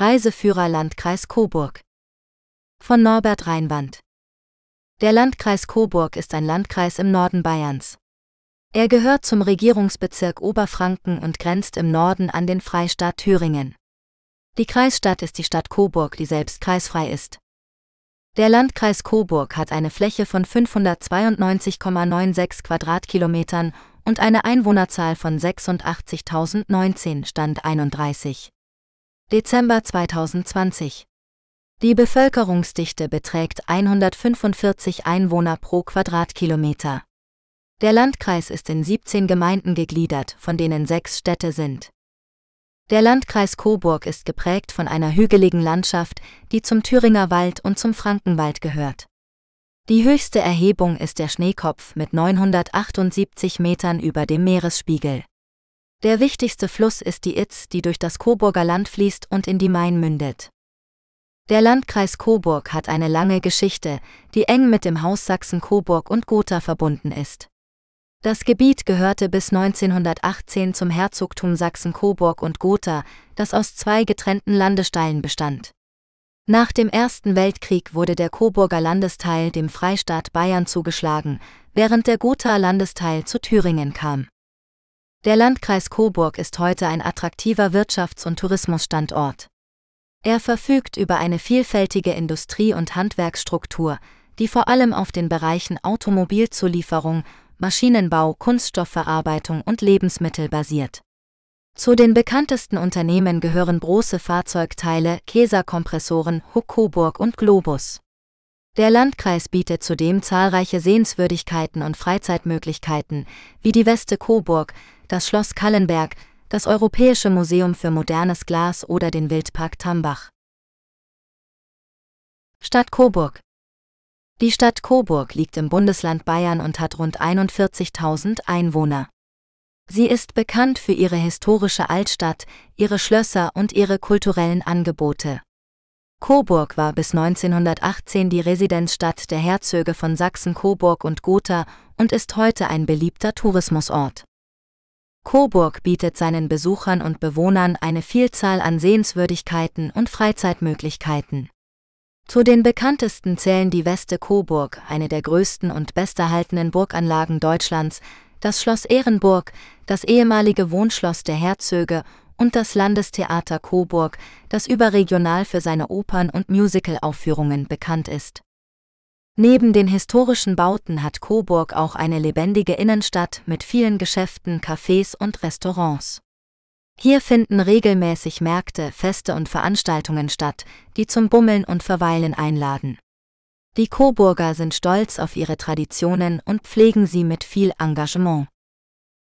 Reiseführer Landkreis Coburg. Von Norbert Reinwand. Der Landkreis Coburg ist ein Landkreis im Norden Bayerns. Er gehört zum Regierungsbezirk Oberfranken und grenzt im Norden an den Freistaat Thüringen. Die Kreisstadt ist die Stadt Coburg, die selbst kreisfrei ist. Der Landkreis Coburg hat eine Fläche von 592,96 Quadratkilometern und eine Einwohnerzahl von 86.019 Stand 31. Dezember 2020. Die Bevölkerungsdichte beträgt 145 Einwohner pro Quadratkilometer. Der Landkreis ist in 17 Gemeinden gegliedert, von denen sechs Städte sind. Der Landkreis Coburg ist geprägt von einer hügeligen Landschaft, die zum Thüringer Wald und zum Frankenwald gehört. Die höchste Erhebung ist der Schneekopf mit 978 Metern über dem Meeresspiegel. Der wichtigste Fluss ist die Itz, die durch das Coburger Land fließt und in die Main mündet. Der Landkreis Coburg hat eine lange Geschichte, die eng mit dem Haus Sachsen-Coburg und Gotha verbunden ist. Das Gebiet gehörte bis 1918 zum Herzogtum Sachsen-Coburg und Gotha, das aus zwei getrennten Landesteilen bestand. Nach dem Ersten Weltkrieg wurde der Coburger Landesteil dem Freistaat Bayern zugeschlagen, während der Gotha Landesteil zu Thüringen kam. Der Landkreis Coburg ist heute ein attraktiver Wirtschafts- und Tourismusstandort. Er verfügt über eine vielfältige Industrie- und Handwerksstruktur, die vor allem auf den Bereichen Automobilzulieferung, Maschinenbau, Kunststoffverarbeitung und Lebensmittel basiert. Zu den bekanntesten Unternehmen gehören große Fahrzeugteile, Käserkompressoren, Huck Coburg und Globus. Der Landkreis bietet zudem zahlreiche Sehenswürdigkeiten und Freizeitmöglichkeiten, wie die Weste Coburg, das Schloss Kallenberg, das Europäische Museum für modernes Glas oder den Wildpark Tambach. Stadt Coburg die Stadt Coburg liegt im Bundesland Bayern und hat rund 41.000 Einwohner. Sie ist bekannt für ihre historische Altstadt, ihre Schlösser und ihre kulturellen Angebote. Coburg war bis 1918 die Residenzstadt der Herzöge von Sachsen Coburg und Gotha und ist heute ein beliebter Tourismusort. Coburg bietet seinen Besuchern und Bewohnern eine Vielzahl an Sehenswürdigkeiten und Freizeitmöglichkeiten. Zu den bekanntesten zählen die Weste Coburg, eine der größten und besterhaltenen Burganlagen Deutschlands, das Schloss Ehrenburg, das ehemalige Wohnschloss der Herzöge und das Landestheater Coburg, das überregional für seine Opern- und Musicalaufführungen bekannt ist. Neben den historischen Bauten hat Coburg auch eine lebendige Innenstadt mit vielen Geschäften, Cafés und Restaurants. Hier finden regelmäßig Märkte, Feste und Veranstaltungen statt, die zum Bummeln und Verweilen einladen. Die Coburger sind stolz auf ihre Traditionen und pflegen sie mit viel Engagement.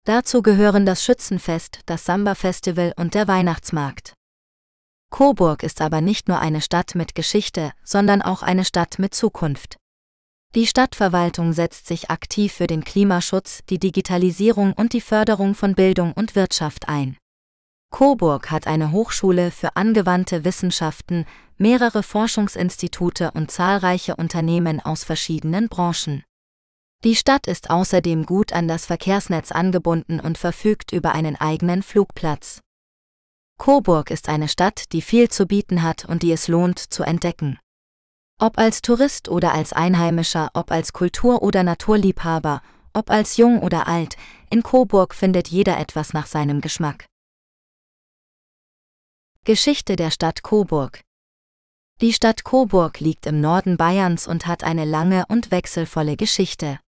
Dazu gehören das Schützenfest, das Samba-Festival und der Weihnachtsmarkt. Coburg ist aber nicht nur eine Stadt mit Geschichte, sondern auch eine Stadt mit Zukunft. Die Stadtverwaltung setzt sich aktiv für den Klimaschutz, die Digitalisierung und die Förderung von Bildung und Wirtschaft ein. Coburg hat eine Hochschule für angewandte Wissenschaften, mehrere Forschungsinstitute und zahlreiche Unternehmen aus verschiedenen Branchen. Die Stadt ist außerdem gut an das Verkehrsnetz angebunden und verfügt über einen eigenen Flugplatz. Coburg ist eine Stadt, die viel zu bieten hat und die es lohnt zu entdecken. Ob als Tourist oder als Einheimischer, ob als Kultur- oder Naturliebhaber, ob als jung oder alt, in Coburg findet jeder etwas nach seinem Geschmack. Geschichte der Stadt Coburg Die Stadt Coburg liegt im Norden Bayerns und hat eine lange und wechselvolle Geschichte.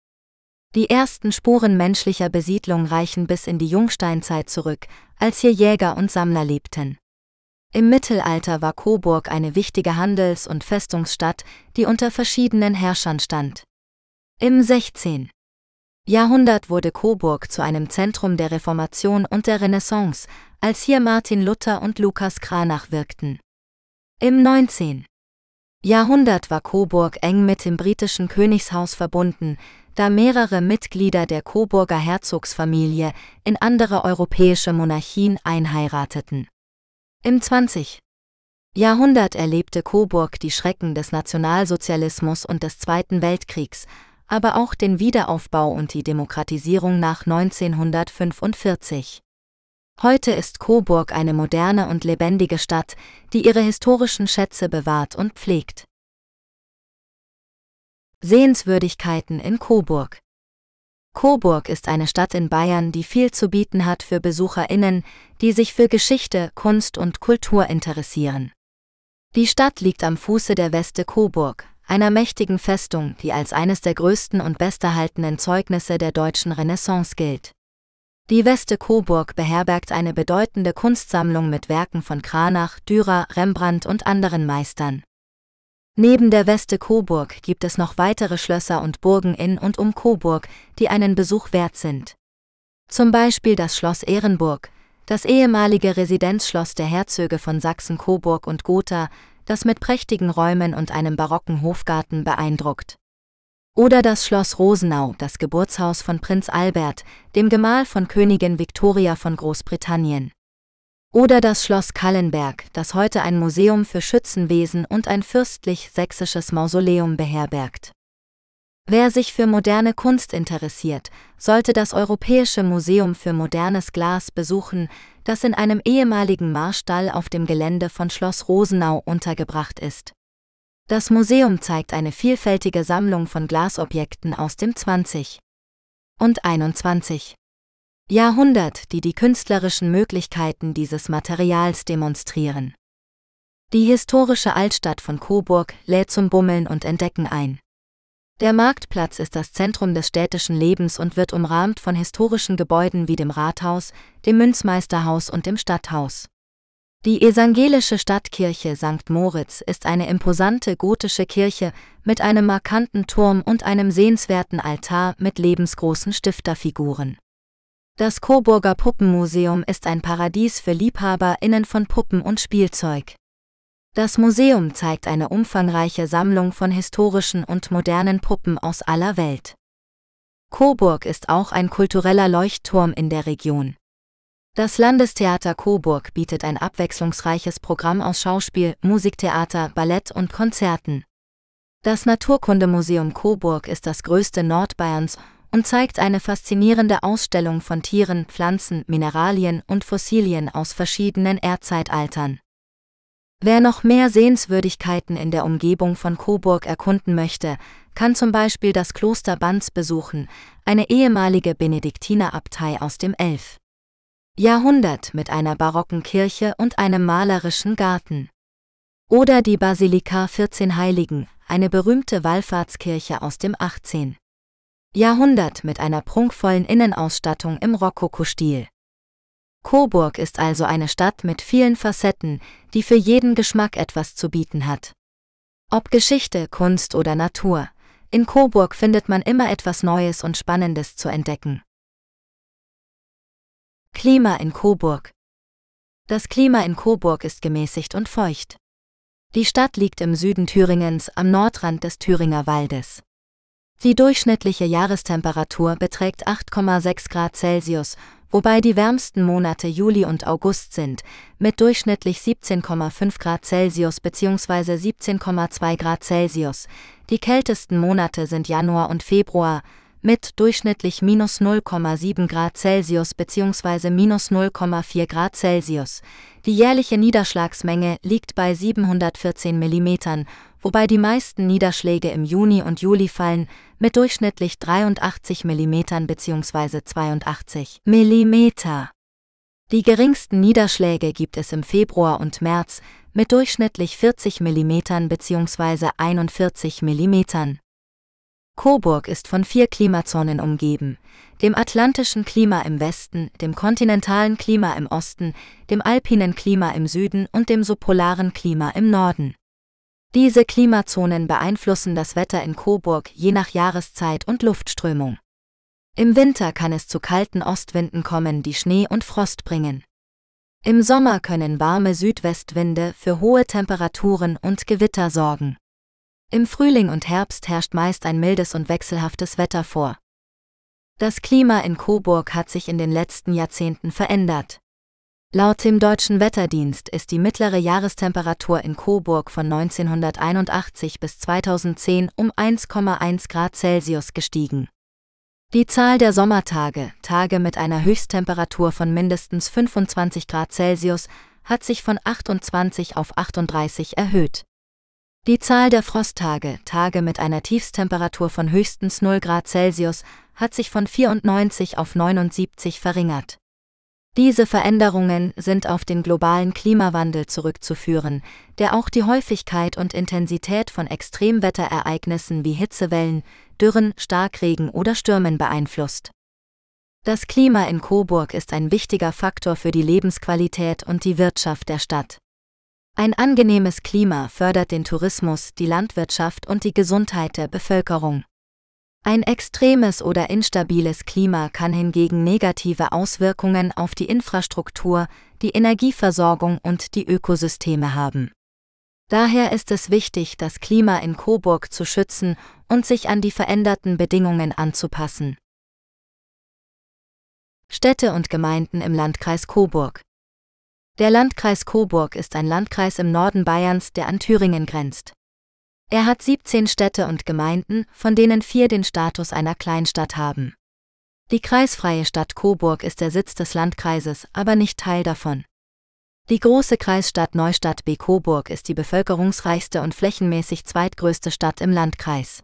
Die ersten Spuren menschlicher Besiedlung reichen bis in die Jungsteinzeit zurück, als hier Jäger und Sammler lebten. Im Mittelalter war Coburg eine wichtige Handels- und Festungsstadt, die unter verschiedenen Herrschern stand. Im 16. Jahrhundert wurde Coburg zu einem Zentrum der Reformation und der Renaissance, als hier Martin Luther und Lukas Cranach wirkten. Im 19. Jahrhundert war Coburg eng mit dem britischen Königshaus verbunden, da mehrere Mitglieder der Coburger Herzogsfamilie in andere europäische Monarchien einheirateten. Im 20. Jahrhundert erlebte Coburg die Schrecken des Nationalsozialismus und des Zweiten Weltkriegs, aber auch den Wiederaufbau und die Demokratisierung nach 1945. Heute ist Coburg eine moderne und lebendige Stadt, die ihre historischen Schätze bewahrt und pflegt. Sehenswürdigkeiten in Coburg Coburg ist eine Stadt in Bayern, die viel zu bieten hat für Besucherinnen, die sich für Geschichte, Kunst und Kultur interessieren. Die Stadt liegt am Fuße der Weste Coburg, einer mächtigen Festung, die als eines der größten und besterhaltenen Zeugnisse der deutschen Renaissance gilt. Die Weste Coburg beherbergt eine bedeutende Kunstsammlung mit Werken von Kranach, Dürer, Rembrandt und anderen Meistern. Neben der Weste Coburg gibt es noch weitere Schlösser und Burgen in und um Coburg, die einen Besuch wert sind. Zum Beispiel das Schloss Ehrenburg, das ehemalige Residenzschloss der Herzöge von Sachsen Coburg und Gotha, das mit prächtigen Räumen und einem barocken Hofgarten beeindruckt. Oder das Schloss Rosenau, das Geburtshaus von Prinz Albert, dem Gemahl von Königin Victoria von Großbritannien. Oder das Schloss Kallenberg, das heute ein Museum für Schützenwesen und ein fürstlich-sächsisches Mausoleum beherbergt. Wer sich für moderne Kunst interessiert, sollte das Europäische Museum für modernes Glas besuchen, das in einem ehemaligen Marstall auf dem Gelände von Schloss Rosenau untergebracht ist. Das Museum zeigt eine vielfältige Sammlung von Glasobjekten aus dem 20. und 21. Jahrhundert, die die künstlerischen Möglichkeiten dieses Materials demonstrieren. Die historische Altstadt von Coburg lädt zum Bummeln und Entdecken ein. Der Marktplatz ist das Zentrum des städtischen Lebens und wird umrahmt von historischen Gebäuden wie dem Rathaus, dem Münzmeisterhaus und dem Stadthaus. Die evangelische Stadtkirche St. Moritz ist eine imposante gotische Kirche mit einem markanten Turm und einem sehenswerten Altar mit lebensgroßen Stifterfiguren. Das Coburger Puppenmuseum ist ein Paradies für LiebhaberInnen von Puppen und Spielzeug. Das Museum zeigt eine umfangreiche Sammlung von historischen und modernen Puppen aus aller Welt. Coburg ist auch ein kultureller Leuchtturm in der Region. Das Landestheater Coburg bietet ein abwechslungsreiches Programm aus Schauspiel, Musiktheater, Ballett und Konzerten. Das Naturkundemuseum Coburg ist das größte Nordbayerns und zeigt eine faszinierende Ausstellung von Tieren, Pflanzen, Mineralien und Fossilien aus verschiedenen Erdzeitaltern. Wer noch mehr Sehenswürdigkeiten in der Umgebung von Coburg erkunden möchte, kann zum Beispiel das Kloster Banz besuchen, eine ehemalige Benediktinerabtei aus dem 11. Jahrhundert mit einer barocken Kirche und einem malerischen Garten. Oder die Basilika 14 Heiligen, eine berühmte Wallfahrtskirche aus dem 18. Jahrhundert mit einer prunkvollen Innenausstattung im Rokoko-Stil. Coburg ist also eine Stadt mit vielen Facetten, die für jeden Geschmack etwas zu bieten hat. Ob Geschichte, Kunst oder Natur, in Coburg findet man immer etwas Neues und Spannendes zu entdecken. Klima in Coburg. Das Klima in Coburg ist gemäßigt und feucht. Die Stadt liegt im Süden Thüringens am Nordrand des Thüringer Waldes. Die durchschnittliche Jahrestemperatur beträgt 8,6 Grad Celsius, wobei die wärmsten Monate Juli und August sind, mit durchschnittlich 17,5 Grad Celsius bzw. 17,2 Grad Celsius. Die kältesten Monate sind Januar und Februar, mit durchschnittlich minus 0,7 Grad Celsius bzw. minus 0,4 Grad Celsius. Die jährliche Niederschlagsmenge liegt bei 714 mm, wobei die meisten Niederschläge im Juni und Juli fallen, mit durchschnittlich 83 mm bzw. 82 mm. Die geringsten Niederschläge gibt es im Februar und März mit durchschnittlich 40 mm bzw. 41 mm. Coburg ist von vier Klimazonen umgeben, dem atlantischen Klima im Westen, dem kontinentalen Klima im Osten, dem alpinen Klima im Süden und dem subpolaren Klima im Norden. Diese Klimazonen beeinflussen das Wetter in Coburg je nach Jahreszeit und Luftströmung. Im Winter kann es zu kalten Ostwinden kommen, die Schnee und Frost bringen. Im Sommer können warme Südwestwinde für hohe Temperaturen und Gewitter sorgen. Im Frühling und Herbst herrscht meist ein mildes und wechselhaftes Wetter vor. Das Klima in Coburg hat sich in den letzten Jahrzehnten verändert. Laut dem Deutschen Wetterdienst ist die mittlere Jahrestemperatur in Coburg von 1981 bis 2010 um 1,1 Grad Celsius gestiegen. Die Zahl der Sommertage, Tage mit einer Höchsttemperatur von mindestens 25 Grad Celsius, hat sich von 28 auf 38 erhöht. Die Zahl der Frosttage, Tage mit einer Tiefstemperatur von höchstens 0 Grad Celsius, hat sich von 94 auf 79 verringert. Diese Veränderungen sind auf den globalen Klimawandel zurückzuführen, der auch die Häufigkeit und Intensität von Extremwetterereignissen wie Hitzewellen, Dürren, Starkregen oder Stürmen beeinflusst. Das Klima in Coburg ist ein wichtiger Faktor für die Lebensqualität und die Wirtschaft der Stadt. Ein angenehmes Klima fördert den Tourismus, die Landwirtschaft und die Gesundheit der Bevölkerung. Ein extremes oder instabiles Klima kann hingegen negative Auswirkungen auf die Infrastruktur, die Energieversorgung und die Ökosysteme haben. Daher ist es wichtig, das Klima in Coburg zu schützen und sich an die veränderten Bedingungen anzupassen. Städte und Gemeinden im Landkreis Coburg Der Landkreis Coburg ist ein Landkreis im Norden Bayerns, der an Thüringen grenzt. Er hat 17 Städte und Gemeinden, von denen vier den Status einer Kleinstadt haben. Die kreisfreie Stadt Coburg ist der Sitz des Landkreises, aber nicht Teil davon. Die große Kreisstadt Neustadt B. Coburg ist die bevölkerungsreichste und flächenmäßig zweitgrößte Stadt im Landkreis.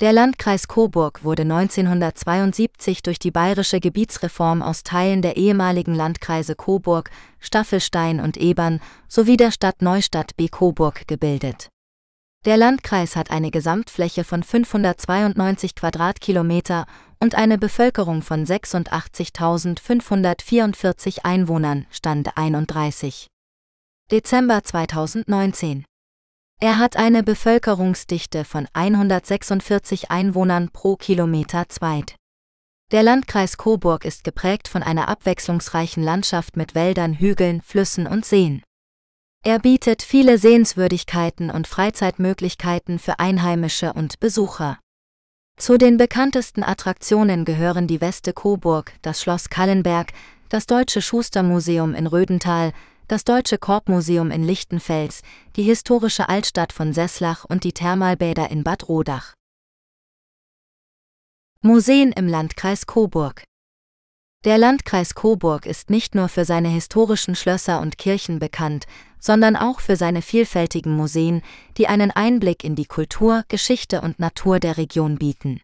Der Landkreis Coburg wurde 1972 durch die bayerische Gebietsreform aus Teilen der ehemaligen Landkreise Coburg, Staffelstein und Ebern sowie der Stadt Neustadt B. Coburg gebildet. Der Landkreis hat eine Gesamtfläche von 592 Quadratkilometer und eine Bevölkerung von 86.544 Einwohnern, Stand 31. Dezember 2019. Er hat eine Bevölkerungsdichte von 146 Einwohnern pro Kilometer zweit. Der Landkreis Coburg ist geprägt von einer abwechslungsreichen Landschaft mit Wäldern, Hügeln, Flüssen und Seen. Er bietet viele Sehenswürdigkeiten und Freizeitmöglichkeiten für Einheimische und Besucher. Zu den bekanntesten Attraktionen gehören die Weste Coburg, das Schloss Kallenberg, das Deutsche Schustermuseum in Rödental, das Deutsche Korbmuseum in Lichtenfels, die historische Altstadt von Sesslach und die Thermalbäder in Bad Rodach. Museen im Landkreis Coburg Der Landkreis Coburg ist nicht nur für seine historischen Schlösser und Kirchen bekannt, sondern auch für seine vielfältigen Museen, die einen Einblick in die Kultur, Geschichte und Natur der Region bieten.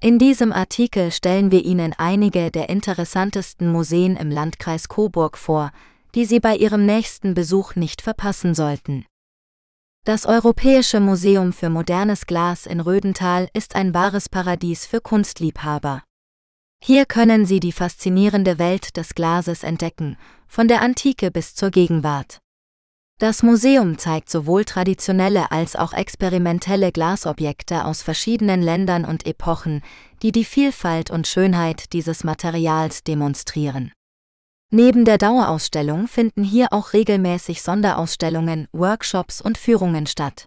In diesem Artikel stellen wir Ihnen einige der interessantesten Museen im Landkreis Coburg vor, die Sie bei Ihrem nächsten Besuch nicht verpassen sollten. Das Europäische Museum für modernes Glas in Rödental ist ein wahres Paradies für Kunstliebhaber. Hier können Sie die faszinierende Welt des Glases entdecken, von der Antike bis zur Gegenwart. Das Museum zeigt sowohl traditionelle als auch experimentelle Glasobjekte aus verschiedenen Ländern und Epochen, die die Vielfalt und Schönheit dieses Materials demonstrieren. Neben der Dauerausstellung finden hier auch regelmäßig Sonderausstellungen, Workshops und Führungen statt.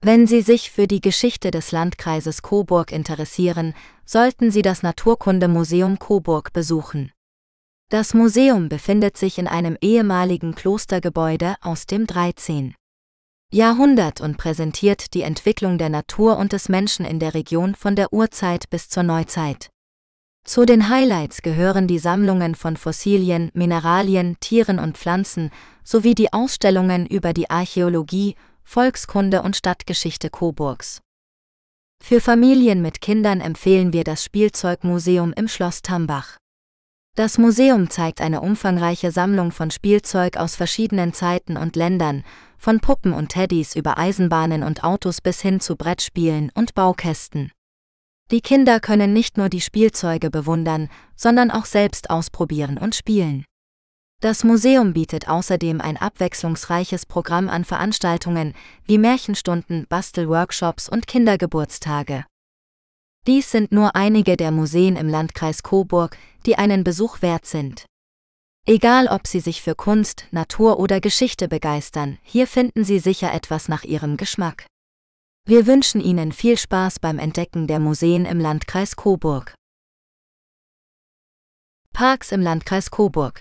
Wenn Sie sich für die Geschichte des Landkreises Coburg interessieren, sollten Sie das Naturkundemuseum Coburg besuchen. Das Museum befindet sich in einem ehemaligen Klostergebäude aus dem 13. Jahrhundert und präsentiert die Entwicklung der Natur und des Menschen in der Region von der Urzeit bis zur Neuzeit. Zu den Highlights gehören die Sammlungen von Fossilien, Mineralien, Tieren und Pflanzen sowie die Ausstellungen über die Archäologie, Volkskunde und Stadtgeschichte Coburgs. Für Familien mit Kindern empfehlen wir das Spielzeugmuseum im Schloss Tambach. Das Museum zeigt eine umfangreiche Sammlung von Spielzeug aus verschiedenen Zeiten und Ländern, von Puppen und Teddys über Eisenbahnen und Autos bis hin zu Brettspielen und Baukästen. Die Kinder können nicht nur die Spielzeuge bewundern, sondern auch selbst ausprobieren und spielen. Das Museum bietet außerdem ein abwechslungsreiches Programm an Veranstaltungen wie Märchenstunden, Bastelworkshops und Kindergeburtstage. Dies sind nur einige der Museen im Landkreis Coburg, die einen Besuch wert sind. Egal ob Sie sich für Kunst, Natur oder Geschichte begeistern, hier finden Sie sicher etwas nach Ihrem Geschmack. Wir wünschen Ihnen viel Spaß beim Entdecken der Museen im Landkreis Coburg. Parks im Landkreis Coburg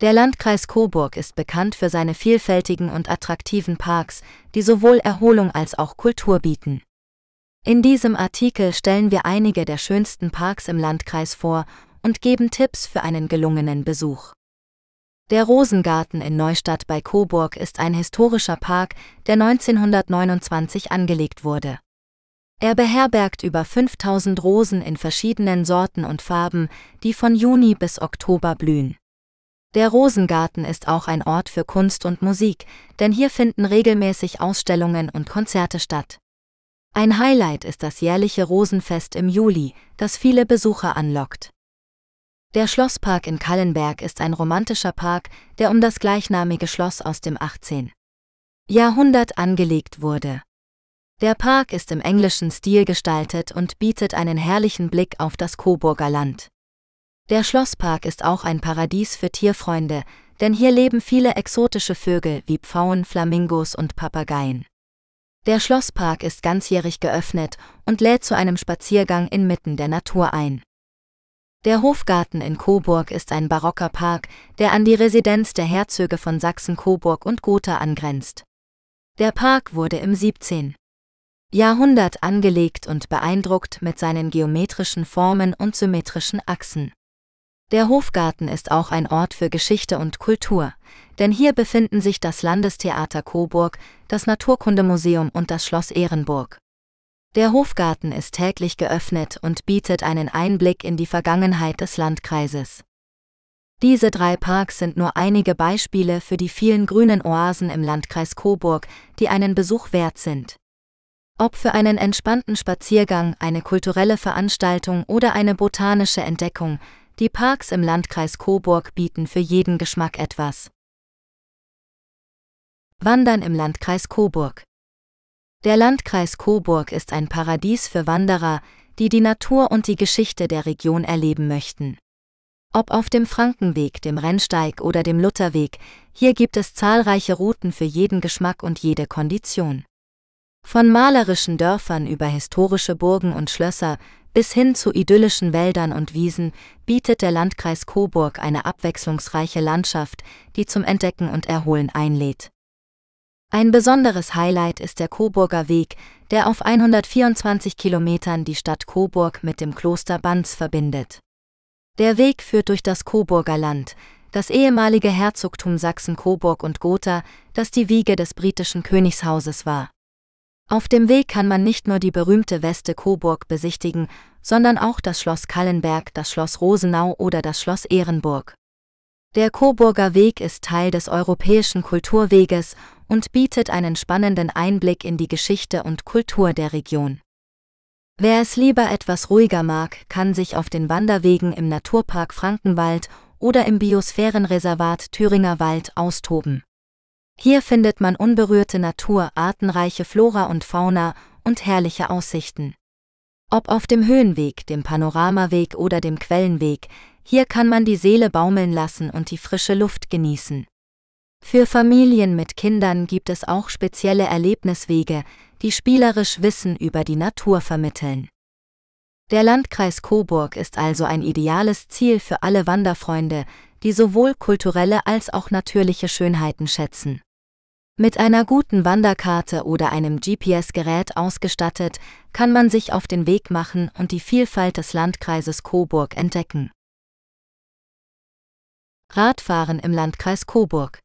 Der Landkreis Coburg ist bekannt für seine vielfältigen und attraktiven Parks, die sowohl Erholung als auch Kultur bieten. In diesem Artikel stellen wir einige der schönsten Parks im Landkreis vor und geben Tipps für einen gelungenen Besuch. Der Rosengarten in Neustadt bei Coburg ist ein historischer Park, der 1929 angelegt wurde. Er beherbergt über 5000 Rosen in verschiedenen Sorten und Farben, die von Juni bis Oktober blühen. Der Rosengarten ist auch ein Ort für Kunst und Musik, denn hier finden regelmäßig Ausstellungen und Konzerte statt. Ein Highlight ist das jährliche Rosenfest im Juli, das viele Besucher anlockt. Der Schlosspark in Kallenberg ist ein romantischer Park, der um das gleichnamige Schloss aus dem 18. Jahrhundert angelegt wurde. Der Park ist im englischen Stil gestaltet und bietet einen herrlichen Blick auf das Coburger Land. Der Schlosspark ist auch ein Paradies für Tierfreunde, denn hier leben viele exotische Vögel wie Pfauen, Flamingos und Papageien. Der Schlosspark ist ganzjährig geöffnet und lädt zu einem Spaziergang inmitten der Natur ein. Der Hofgarten in Coburg ist ein barocker Park, der an die Residenz der Herzöge von Sachsen-Coburg und Gotha angrenzt. Der Park wurde im 17. Jahrhundert angelegt und beeindruckt mit seinen geometrischen Formen und symmetrischen Achsen. Der Hofgarten ist auch ein Ort für Geschichte und Kultur, denn hier befinden sich das Landestheater Coburg, das Naturkundemuseum und das Schloss Ehrenburg. Der Hofgarten ist täglich geöffnet und bietet einen Einblick in die Vergangenheit des Landkreises. Diese drei Parks sind nur einige Beispiele für die vielen grünen Oasen im Landkreis Coburg, die einen Besuch wert sind. Ob für einen entspannten Spaziergang, eine kulturelle Veranstaltung oder eine botanische Entdeckung, die Parks im Landkreis Coburg bieten für jeden Geschmack etwas. Wandern im Landkreis Coburg der Landkreis Coburg ist ein Paradies für Wanderer, die die Natur und die Geschichte der Region erleben möchten. Ob auf dem Frankenweg, dem Rennsteig oder dem Lutherweg, hier gibt es zahlreiche Routen für jeden Geschmack und jede Kondition. Von malerischen Dörfern über historische Burgen und Schlösser bis hin zu idyllischen Wäldern und Wiesen bietet der Landkreis Coburg eine abwechslungsreiche Landschaft, die zum Entdecken und Erholen einlädt. Ein besonderes Highlight ist der Coburger Weg, der auf 124 Kilometern die Stadt Coburg mit dem Kloster Banz verbindet. Der Weg führt durch das Coburger Land, das ehemalige Herzogtum Sachsen-Coburg und Gotha, das die Wiege des britischen Königshauses war. Auf dem Weg kann man nicht nur die berühmte Weste Coburg besichtigen, sondern auch das Schloss Kallenberg, das Schloss Rosenau oder das Schloss Ehrenburg. Der Coburger Weg ist Teil des Europäischen Kulturweges und bietet einen spannenden Einblick in die Geschichte und Kultur der Region. Wer es lieber etwas ruhiger mag, kann sich auf den Wanderwegen im Naturpark Frankenwald oder im Biosphärenreservat Thüringer Wald austoben. Hier findet man unberührte Natur, artenreiche Flora und Fauna und herrliche Aussichten. Ob auf dem Höhenweg, dem Panoramaweg oder dem Quellenweg, hier kann man die Seele baumeln lassen und die frische Luft genießen. Für Familien mit Kindern gibt es auch spezielle Erlebniswege, die spielerisch Wissen über die Natur vermitteln. Der Landkreis Coburg ist also ein ideales Ziel für alle Wanderfreunde, die sowohl kulturelle als auch natürliche Schönheiten schätzen. Mit einer guten Wanderkarte oder einem GPS-Gerät ausgestattet, kann man sich auf den Weg machen und die Vielfalt des Landkreises Coburg entdecken. Radfahren im Landkreis Coburg.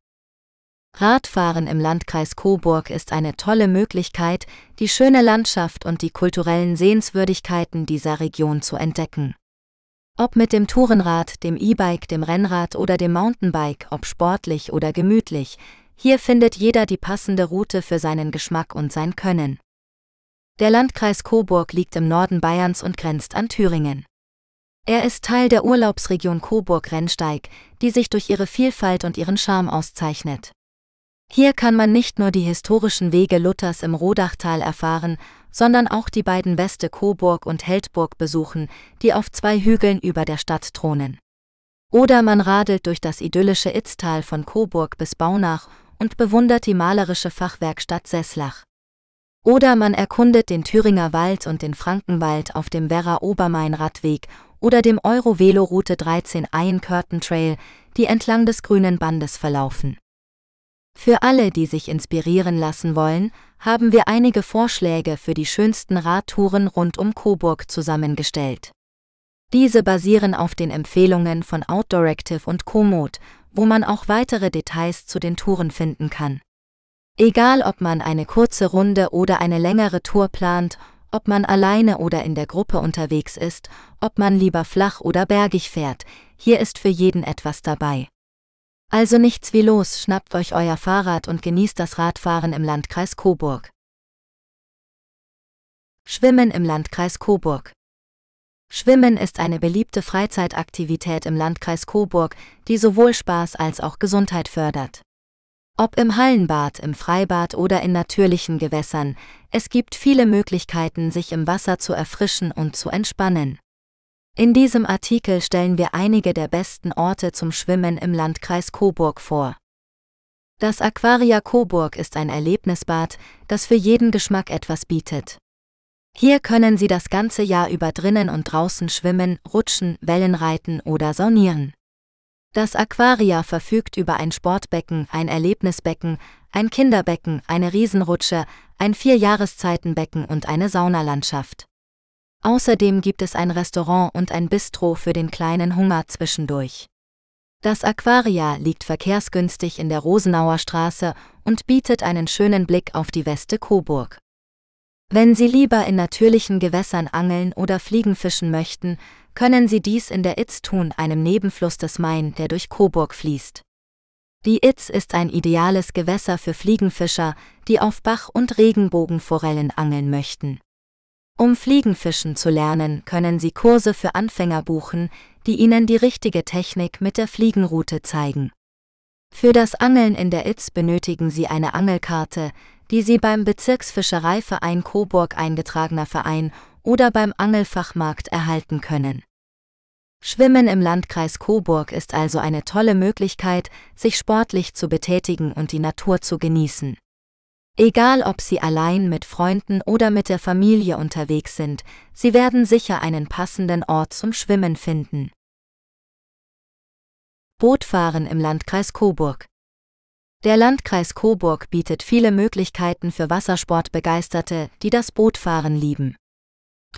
Radfahren im Landkreis Coburg ist eine tolle Möglichkeit, die schöne Landschaft und die kulturellen Sehenswürdigkeiten dieser Region zu entdecken. Ob mit dem Tourenrad, dem E-Bike, dem Rennrad oder dem Mountainbike, ob sportlich oder gemütlich, hier findet jeder die passende Route für seinen Geschmack und sein Können. Der Landkreis Coburg liegt im Norden Bayerns und grenzt an Thüringen. Er ist Teil der Urlaubsregion Coburg-Rennsteig, die sich durch ihre Vielfalt und ihren Charme auszeichnet. Hier kann man nicht nur die historischen Wege Luthers im Rodachtal erfahren, sondern auch die beiden Weste Coburg und Heldburg besuchen, die auf zwei Hügeln über der Stadt thronen. Oder man radelt durch das idyllische Itztal von Coburg bis Baunach und bewundert die malerische Fachwerkstatt Sesslach. Oder man erkundet den Thüringer Wald und den Frankenwald auf dem Werra-Obermain-Radweg oder dem Euro-Velo-Route 13 Iron Trail, die entlang des grünen Bandes verlaufen. Für alle, die sich inspirieren lassen wollen, haben wir einige Vorschläge für die schönsten Radtouren rund um Coburg zusammengestellt. Diese basieren auf den Empfehlungen von Outdoor Active und Komoot, wo man auch weitere Details zu den Touren finden kann. Egal ob man eine kurze Runde oder eine längere Tour plant, ob man alleine oder in der Gruppe unterwegs ist, ob man lieber flach oder bergig fährt, hier ist für jeden etwas dabei. Also nichts wie los, schnappt euch euer Fahrrad und genießt das Radfahren im Landkreis Coburg. Schwimmen im Landkreis Coburg. Schwimmen ist eine beliebte Freizeitaktivität im Landkreis Coburg, die sowohl Spaß als auch Gesundheit fördert. Ob im Hallenbad, im Freibad oder in natürlichen Gewässern, es gibt viele Möglichkeiten, sich im Wasser zu erfrischen und zu entspannen. In diesem Artikel stellen wir einige der besten Orte zum Schwimmen im Landkreis Coburg vor. Das Aquaria Coburg ist ein Erlebnisbad, das für jeden Geschmack etwas bietet. Hier können Sie das ganze Jahr über drinnen und draußen schwimmen, rutschen, Wellenreiten oder saunieren. Das Aquaria verfügt über ein Sportbecken, ein Erlebnisbecken, ein Kinderbecken, eine Riesenrutsche, ein Vierjahreszeitenbecken und eine Saunalandschaft. Außerdem gibt es ein Restaurant und ein Bistro für den kleinen Hunger zwischendurch. Das Aquaria liegt verkehrsgünstig in der Rosenauer Straße und bietet einen schönen Blick auf die Weste Coburg. Wenn Sie lieber in natürlichen Gewässern angeln oder Fliegenfischen möchten, können Sie dies in der Itz tun, einem Nebenfluss des Main, der durch Coburg fließt. Die Itz ist ein ideales Gewässer für Fliegenfischer, die auf Bach- und Regenbogenforellen angeln möchten. Um Fliegenfischen zu lernen, können Sie Kurse für Anfänger buchen, die Ihnen die richtige Technik mit der Fliegenroute zeigen. Für das Angeln in der Itz benötigen Sie eine Angelkarte, die Sie beim Bezirksfischereiverein Coburg eingetragener Verein oder beim Angelfachmarkt erhalten können. Schwimmen im Landkreis Coburg ist also eine tolle Möglichkeit, sich sportlich zu betätigen und die Natur zu genießen. Egal ob Sie allein mit Freunden oder mit der Familie unterwegs sind, Sie werden sicher einen passenden Ort zum Schwimmen finden. Bootfahren im Landkreis Coburg. Der Landkreis Coburg bietet viele Möglichkeiten für Wassersportbegeisterte, die das Bootfahren lieben.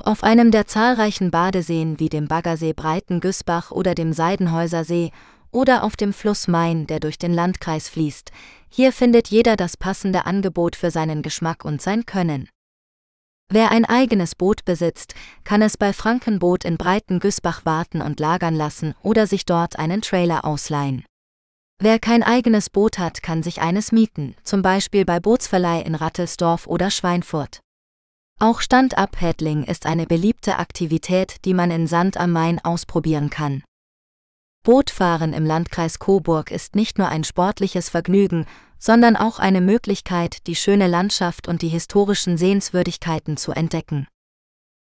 Auf einem der zahlreichen Badeseen wie dem Baggersee Breiten-Güßbach oder dem Seidenhäuser See oder auf dem Fluss Main, der durch den Landkreis fließt, hier findet jeder das passende Angebot für seinen Geschmack und sein Können. Wer ein eigenes Boot besitzt, kann es bei Frankenboot in Breiten-Güßbach warten und lagern lassen oder sich dort einen Trailer ausleihen. Wer kein eigenes Boot hat, kann sich eines mieten, zum Beispiel bei Bootsverleih in Rattelsdorf oder Schweinfurt. Auch Stand-up-Paddling ist eine beliebte Aktivität, die man in Sand am Main ausprobieren kann. Bootfahren im Landkreis Coburg ist nicht nur ein sportliches Vergnügen, sondern auch eine Möglichkeit, die schöne Landschaft und die historischen Sehenswürdigkeiten zu entdecken.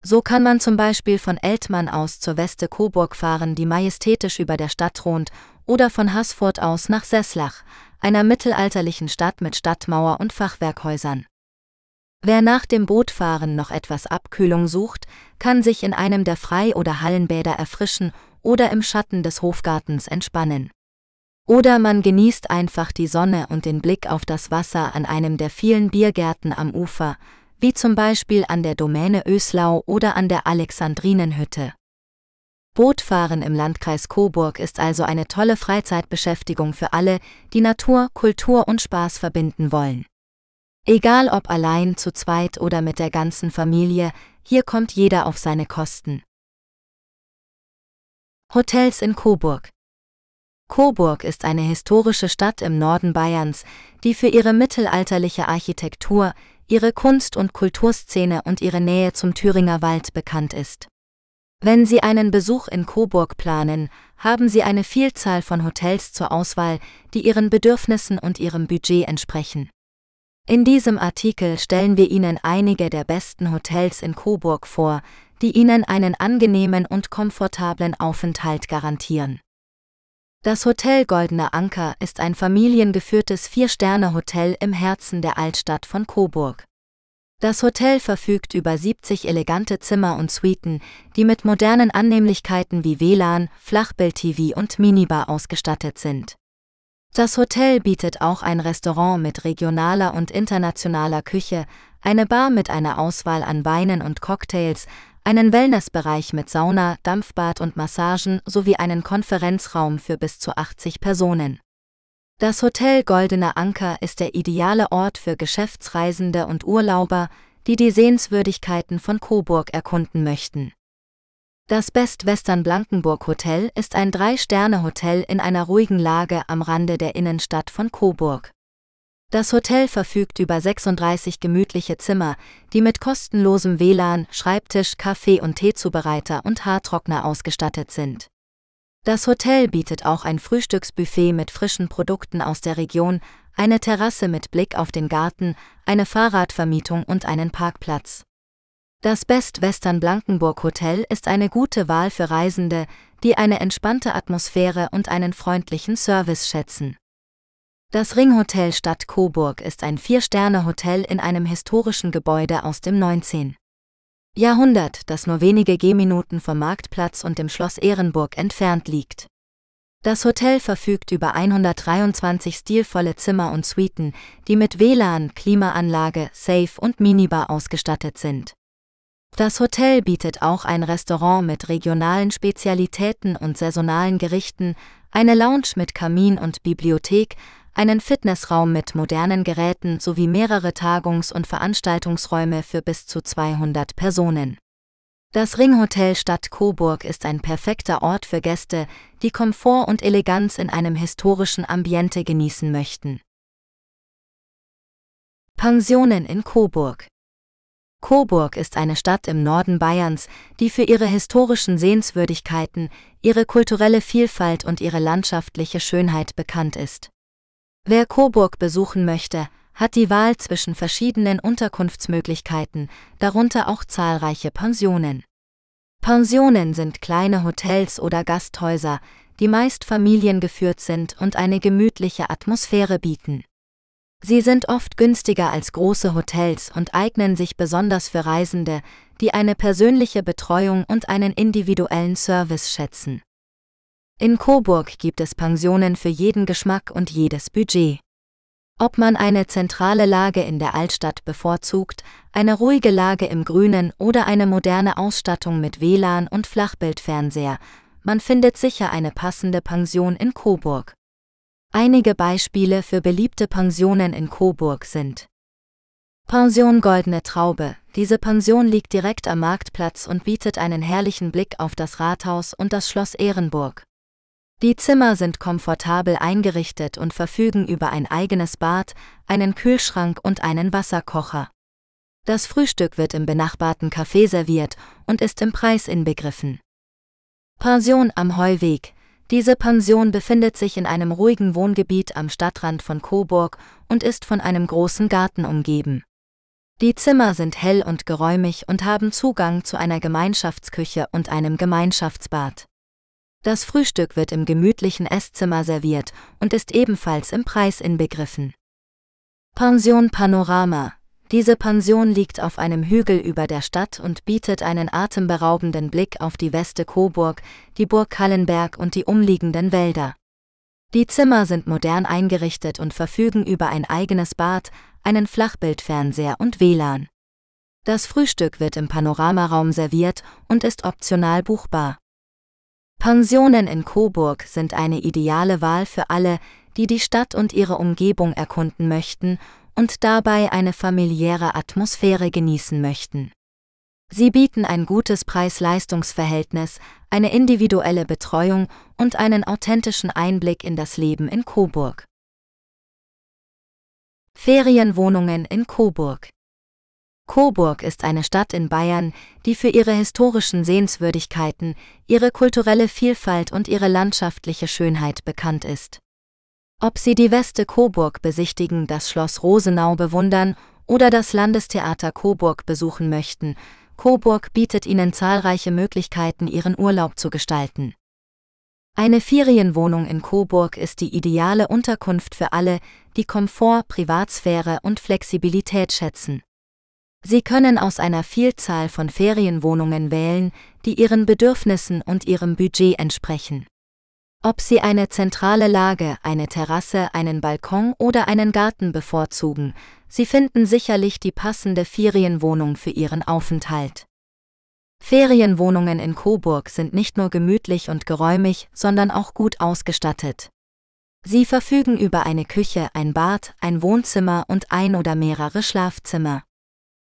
So kann man zum Beispiel von Eltmann aus zur Weste Coburg fahren, die majestätisch über der Stadt thront, oder von Haßfurt aus nach Seslach, einer mittelalterlichen Stadt mit Stadtmauer und Fachwerkhäusern. Wer nach dem Bootfahren noch etwas Abkühlung sucht, kann sich in einem der Frei- oder Hallenbäder erfrischen oder im Schatten des Hofgartens entspannen. Oder man genießt einfach die Sonne und den Blick auf das Wasser an einem der vielen Biergärten am Ufer, wie zum Beispiel an der Domäne Öslau oder an der Alexandrinenhütte. Bootfahren im Landkreis Coburg ist also eine tolle Freizeitbeschäftigung für alle, die Natur, Kultur und Spaß verbinden wollen. Egal ob allein, zu zweit oder mit der ganzen Familie, hier kommt jeder auf seine Kosten. Hotels in Coburg Coburg ist eine historische Stadt im Norden Bayerns, die für ihre mittelalterliche Architektur, ihre Kunst- und Kulturszene und ihre Nähe zum Thüringer Wald bekannt ist. Wenn Sie einen Besuch in Coburg planen, haben Sie eine Vielzahl von Hotels zur Auswahl, die Ihren Bedürfnissen und Ihrem Budget entsprechen. In diesem Artikel stellen wir Ihnen einige der besten Hotels in Coburg vor, die Ihnen einen angenehmen und komfortablen Aufenthalt garantieren. Das Hotel Goldener Anker ist ein familiengeführtes Vier-Sterne-Hotel im Herzen der Altstadt von Coburg. Das Hotel verfügt über 70 elegante Zimmer und Suiten, die mit modernen Annehmlichkeiten wie WLAN, Flachbild-TV und Minibar ausgestattet sind. Das Hotel bietet auch ein Restaurant mit regionaler und internationaler Küche, eine Bar mit einer Auswahl an Weinen und Cocktails, einen Wellnessbereich mit Sauna, Dampfbad und Massagen sowie einen Konferenzraum für bis zu 80 Personen. Das Hotel Goldener Anker ist der ideale Ort für Geschäftsreisende und Urlauber, die die Sehenswürdigkeiten von Coburg erkunden möchten. Das Best Western Blankenburg Hotel ist ein Drei-Sterne-Hotel in einer ruhigen Lage am Rande der Innenstadt von Coburg. Das Hotel verfügt über 36 gemütliche Zimmer, die mit kostenlosem WLAN, Schreibtisch, Kaffee- und Teezubereiter und Haartrockner ausgestattet sind. Das Hotel bietet auch ein Frühstücksbuffet mit frischen Produkten aus der Region, eine Terrasse mit Blick auf den Garten, eine Fahrradvermietung und einen Parkplatz. Das Best Western Blankenburg Hotel ist eine gute Wahl für Reisende, die eine entspannte Atmosphäre und einen freundlichen Service schätzen. Das Ringhotel Stadt Coburg ist ein Vier-Sterne-Hotel in einem historischen Gebäude aus dem 19. Jahrhundert, das nur wenige Gehminuten vom Marktplatz und dem Schloss Ehrenburg entfernt liegt. Das Hotel verfügt über 123 stilvolle Zimmer und Suiten, die mit WLAN, Klimaanlage, Safe und Minibar ausgestattet sind. Das Hotel bietet auch ein Restaurant mit regionalen Spezialitäten und saisonalen Gerichten, eine Lounge mit Kamin und Bibliothek, einen Fitnessraum mit modernen Geräten sowie mehrere Tagungs- und Veranstaltungsräume für bis zu 200 Personen. Das Ringhotel Stadt Coburg ist ein perfekter Ort für Gäste, die Komfort und Eleganz in einem historischen Ambiente genießen möchten. Pensionen in Coburg Coburg ist eine Stadt im Norden Bayerns, die für ihre historischen Sehenswürdigkeiten, ihre kulturelle Vielfalt und ihre landschaftliche Schönheit bekannt ist. Wer Coburg besuchen möchte, hat die Wahl zwischen verschiedenen Unterkunftsmöglichkeiten, darunter auch zahlreiche Pensionen. Pensionen sind kleine Hotels oder Gasthäuser, die meist familiengeführt sind und eine gemütliche Atmosphäre bieten. Sie sind oft günstiger als große Hotels und eignen sich besonders für Reisende, die eine persönliche Betreuung und einen individuellen Service schätzen. In Coburg gibt es Pensionen für jeden Geschmack und jedes Budget. Ob man eine zentrale Lage in der Altstadt bevorzugt, eine ruhige Lage im Grünen oder eine moderne Ausstattung mit WLAN und Flachbildfernseher, man findet sicher eine passende Pension in Coburg. Einige Beispiele für beliebte Pensionen in Coburg sind Pension Goldene Traube. Diese Pension liegt direkt am Marktplatz und bietet einen herrlichen Blick auf das Rathaus und das Schloss Ehrenburg. Die Zimmer sind komfortabel eingerichtet und verfügen über ein eigenes Bad, einen Kühlschrank und einen Wasserkocher. Das Frühstück wird im benachbarten Café serviert und ist im Preis inbegriffen. Pension am Heuweg. Diese Pension befindet sich in einem ruhigen Wohngebiet am Stadtrand von Coburg und ist von einem großen Garten umgeben. Die Zimmer sind hell und geräumig und haben Zugang zu einer Gemeinschaftsküche und einem Gemeinschaftsbad. Das Frühstück wird im gemütlichen Esszimmer serviert und ist ebenfalls im Preis inbegriffen. Pension Panorama diese Pension liegt auf einem Hügel über der Stadt und bietet einen atemberaubenden Blick auf die Weste Coburg, die Burg Kallenberg und die umliegenden Wälder. Die Zimmer sind modern eingerichtet und verfügen über ein eigenes Bad, einen Flachbildfernseher und WLAN. Das Frühstück wird im Panoramaraum serviert und ist optional buchbar. Pensionen in Coburg sind eine ideale Wahl für alle, die die Stadt und ihre Umgebung erkunden möchten und dabei eine familiäre Atmosphäre genießen möchten. Sie bieten ein gutes Preis-Leistungs-Verhältnis, eine individuelle Betreuung und einen authentischen Einblick in das Leben in Coburg. Ferienwohnungen in Coburg Coburg ist eine Stadt in Bayern, die für ihre historischen Sehenswürdigkeiten, ihre kulturelle Vielfalt und ihre landschaftliche Schönheit bekannt ist. Ob Sie die Weste Coburg besichtigen, das Schloss Rosenau bewundern oder das Landestheater Coburg besuchen möchten, Coburg bietet Ihnen zahlreiche Möglichkeiten, Ihren Urlaub zu gestalten. Eine Ferienwohnung in Coburg ist die ideale Unterkunft für alle, die Komfort, Privatsphäre und Flexibilität schätzen. Sie können aus einer Vielzahl von Ferienwohnungen wählen, die Ihren Bedürfnissen und Ihrem Budget entsprechen. Ob Sie eine zentrale Lage, eine Terrasse, einen Balkon oder einen Garten bevorzugen, Sie finden sicherlich die passende Ferienwohnung für Ihren Aufenthalt. Ferienwohnungen in Coburg sind nicht nur gemütlich und geräumig, sondern auch gut ausgestattet. Sie verfügen über eine Küche, ein Bad, ein Wohnzimmer und ein oder mehrere Schlafzimmer.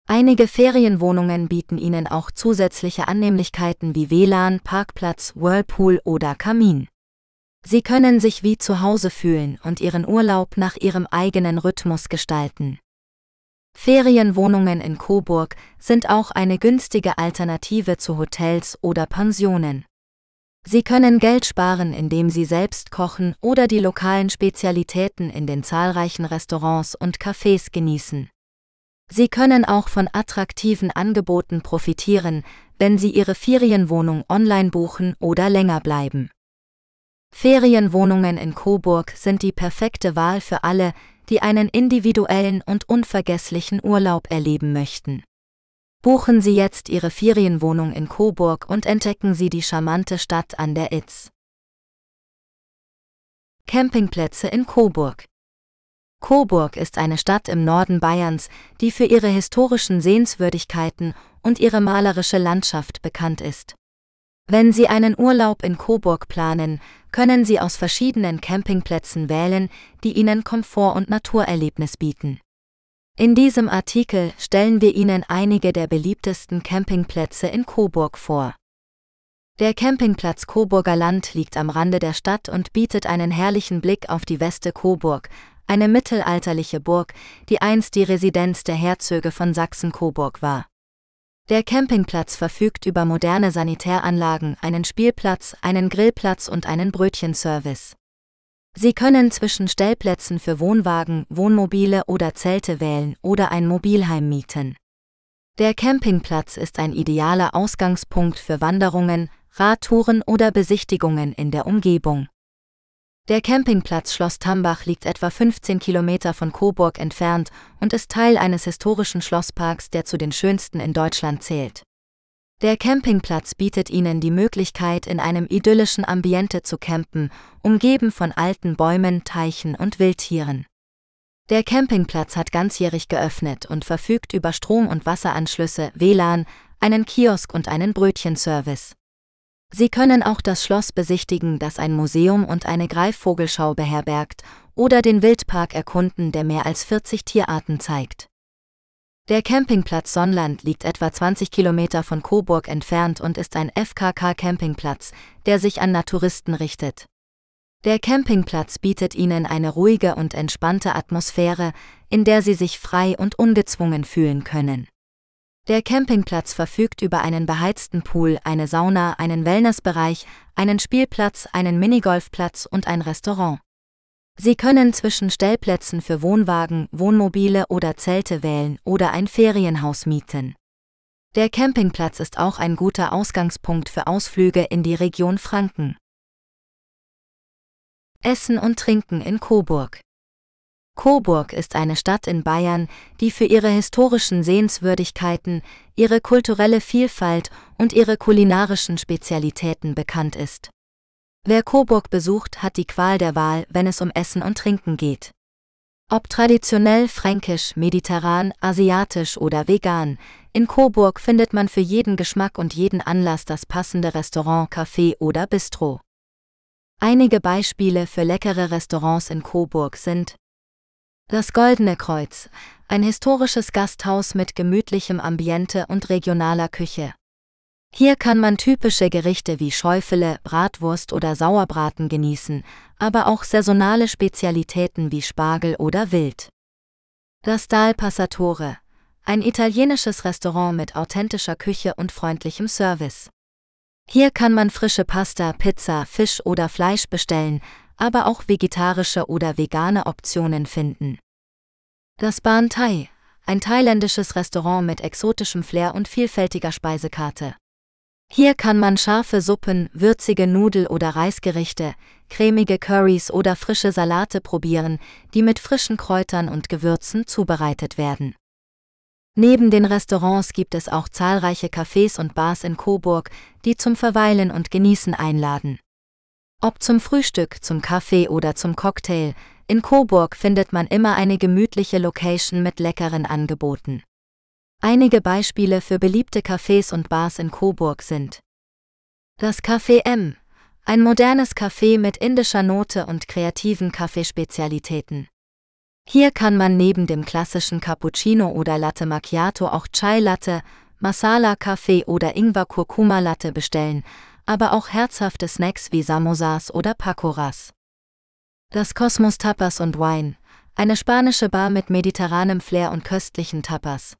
Einige Ferienwohnungen bieten Ihnen auch zusätzliche Annehmlichkeiten wie WLAN, Parkplatz, Whirlpool oder Kamin. Sie können sich wie zu Hause fühlen und Ihren Urlaub nach Ihrem eigenen Rhythmus gestalten. Ferienwohnungen in Coburg sind auch eine günstige Alternative zu Hotels oder Pensionen. Sie können Geld sparen, indem Sie selbst kochen oder die lokalen Spezialitäten in den zahlreichen Restaurants und Cafés genießen. Sie können auch von attraktiven Angeboten profitieren, wenn Sie Ihre Ferienwohnung online buchen oder länger bleiben. Ferienwohnungen in Coburg sind die perfekte Wahl für alle, die einen individuellen und unvergesslichen Urlaub erleben möchten. Buchen Sie jetzt Ihre Ferienwohnung in Coburg und entdecken Sie die charmante Stadt an der Itz. Campingplätze in Coburg Coburg ist eine Stadt im Norden Bayerns, die für ihre historischen Sehenswürdigkeiten und ihre malerische Landschaft bekannt ist. Wenn Sie einen Urlaub in Coburg planen, können Sie aus verschiedenen Campingplätzen wählen, die Ihnen Komfort und Naturerlebnis bieten. In diesem Artikel stellen wir Ihnen einige der beliebtesten Campingplätze in Coburg vor. Der Campingplatz Coburger Land liegt am Rande der Stadt und bietet einen herrlichen Blick auf die Weste Coburg, eine mittelalterliche Burg, die einst die Residenz der Herzöge von Sachsen-Coburg war. Der Campingplatz verfügt über moderne Sanitäranlagen, einen Spielplatz, einen Grillplatz und einen Brötchenservice. Sie können zwischen Stellplätzen für Wohnwagen, Wohnmobile oder Zelte wählen oder ein Mobilheim mieten. Der Campingplatz ist ein idealer Ausgangspunkt für Wanderungen, Radtouren oder Besichtigungen in der Umgebung. Der Campingplatz Schloss Tambach liegt etwa 15 Kilometer von Coburg entfernt und ist Teil eines historischen Schlossparks, der zu den schönsten in Deutschland zählt. Der Campingplatz bietet Ihnen die Möglichkeit, in einem idyllischen Ambiente zu campen, umgeben von alten Bäumen, Teichen und Wildtieren. Der Campingplatz hat ganzjährig geöffnet und verfügt über Strom- und Wasseranschlüsse, WLAN, einen Kiosk und einen Brötchenservice. Sie können auch das Schloss besichtigen, das ein Museum und eine Greifvogelschau beherbergt, oder den Wildpark erkunden, der mehr als 40 Tierarten zeigt. Der Campingplatz Sonnland liegt etwa 20 Kilometer von Coburg entfernt und ist ein FKK-Campingplatz, der sich an Naturisten richtet. Der Campingplatz bietet Ihnen eine ruhige und entspannte Atmosphäre, in der Sie sich frei und ungezwungen fühlen können. Der Campingplatz verfügt über einen beheizten Pool, eine Sauna, einen Wellnessbereich, einen Spielplatz, einen Minigolfplatz und ein Restaurant. Sie können zwischen Stellplätzen für Wohnwagen, Wohnmobile oder Zelte wählen oder ein Ferienhaus mieten. Der Campingplatz ist auch ein guter Ausgangspunkt für Ausflüge in die Region Franken. Essen und Trinken in Coburg. Coburg ist eine Stadt in Bayern, die für ihre historischen Sehenswürdigkeiten, ihre kulturelle Vielfalt und ihre kulinarischen Spezialitäten bekannt ist. Wer Coburg besucht, hat die Qual der Wahl, wenn es um Essen und Trinken geht. Ob traditionell, fränkisch, mediterran, asiatisch oder vegan, in Coburg findet man für jeden Geschmack und jeden Anlass das passende Restaurant, Café oder Bistro. Einige Beispiele für leckere Restaurants in Coburg sind das Goldene Kreuz, ein historisches Gasthaus mit gemütlichem Ambiente und regionaler Küche. Hier kann man typische Gerichte wie Schäufele, Bratwurst oder Sauerbraten genießen, aber auch saisonale Spezialitäten wie Spargel oder Wild. Das Dal Passatore, ein italienisches Restaurant mit authentischer Küche und freundlichem Service. Hier kann man frische Pasta, Pizza, Fisch oder Fleisch bestellen, aber auch vegetarische oder vegane Optionen finden. Das Ban Thai, ein thailändisches Restaurant mit exotischem Flair und vielfältiger Speisekarte. Hier kann man scharfe Suppen, würzige Nudel- oder Reisgerichte, cremige Currys oder frische Salate probieren, die mit frischen Kräutern und Gewürzen zubereitet werden. Neben den Restaurants gibt es auch zahlreiche Cafés und Bars in Coburg, die zum Verweilen und Genießen einladen. Ob zum Frühstück, zum Kaffee oder zum Cocktail, in Coburg findet man immer eine gemütliche Location mit leckeren Angeboten. Einige Beispiele für beliebte Cafés und Bars in Coburg sind das Café M, ein modernes Café mit indischer Note und kreativen Kaffeespezialitäten. Hier kann man neben dem klassischen Cappuccino oder Latte Macchiato auch Chai Latte, Masala Kaffee oder Ingwer Kurkuma Latte bestellen, aber auch herzhafte Snacks wie Samosas oder Pakoras. Das Kosmos Tapas und Wine, eine spanische Bar mit mediterranem Flair und köstlichen Tapas.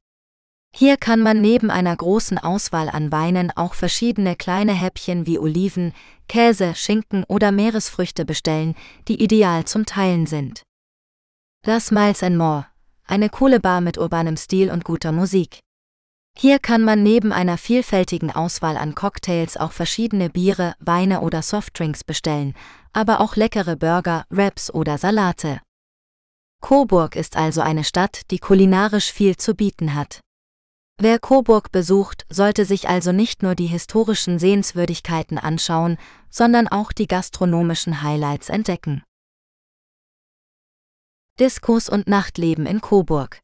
Hier kann man neben einer großen Auswahl an Weinen auch verschiedene kleine Häppchen wie Oliven, Käse, Schinken oder Meeresfrüchte bestellen, die ideal zum Teilen sind. Das Miles More, eine coole Bar mit urbanem Stil und guter Musik. Hier kann man neben einer vielfältigen Auswahl an Cocktails auch verschiedene Biere, Weine oder Softdrinks bestellen, aber auch leckere Burger, Wraps oder Salate. Coburg ist also eine Stadt, die kulinarisch viel zu bieten hat. Wer Coburg besucht, sollte sich also nicht nur die historischen Sehenswürdigkeiten anschauen, sondern auch die gastronomischen Highlights entdecken. Diskos und Nachtleben in Coburg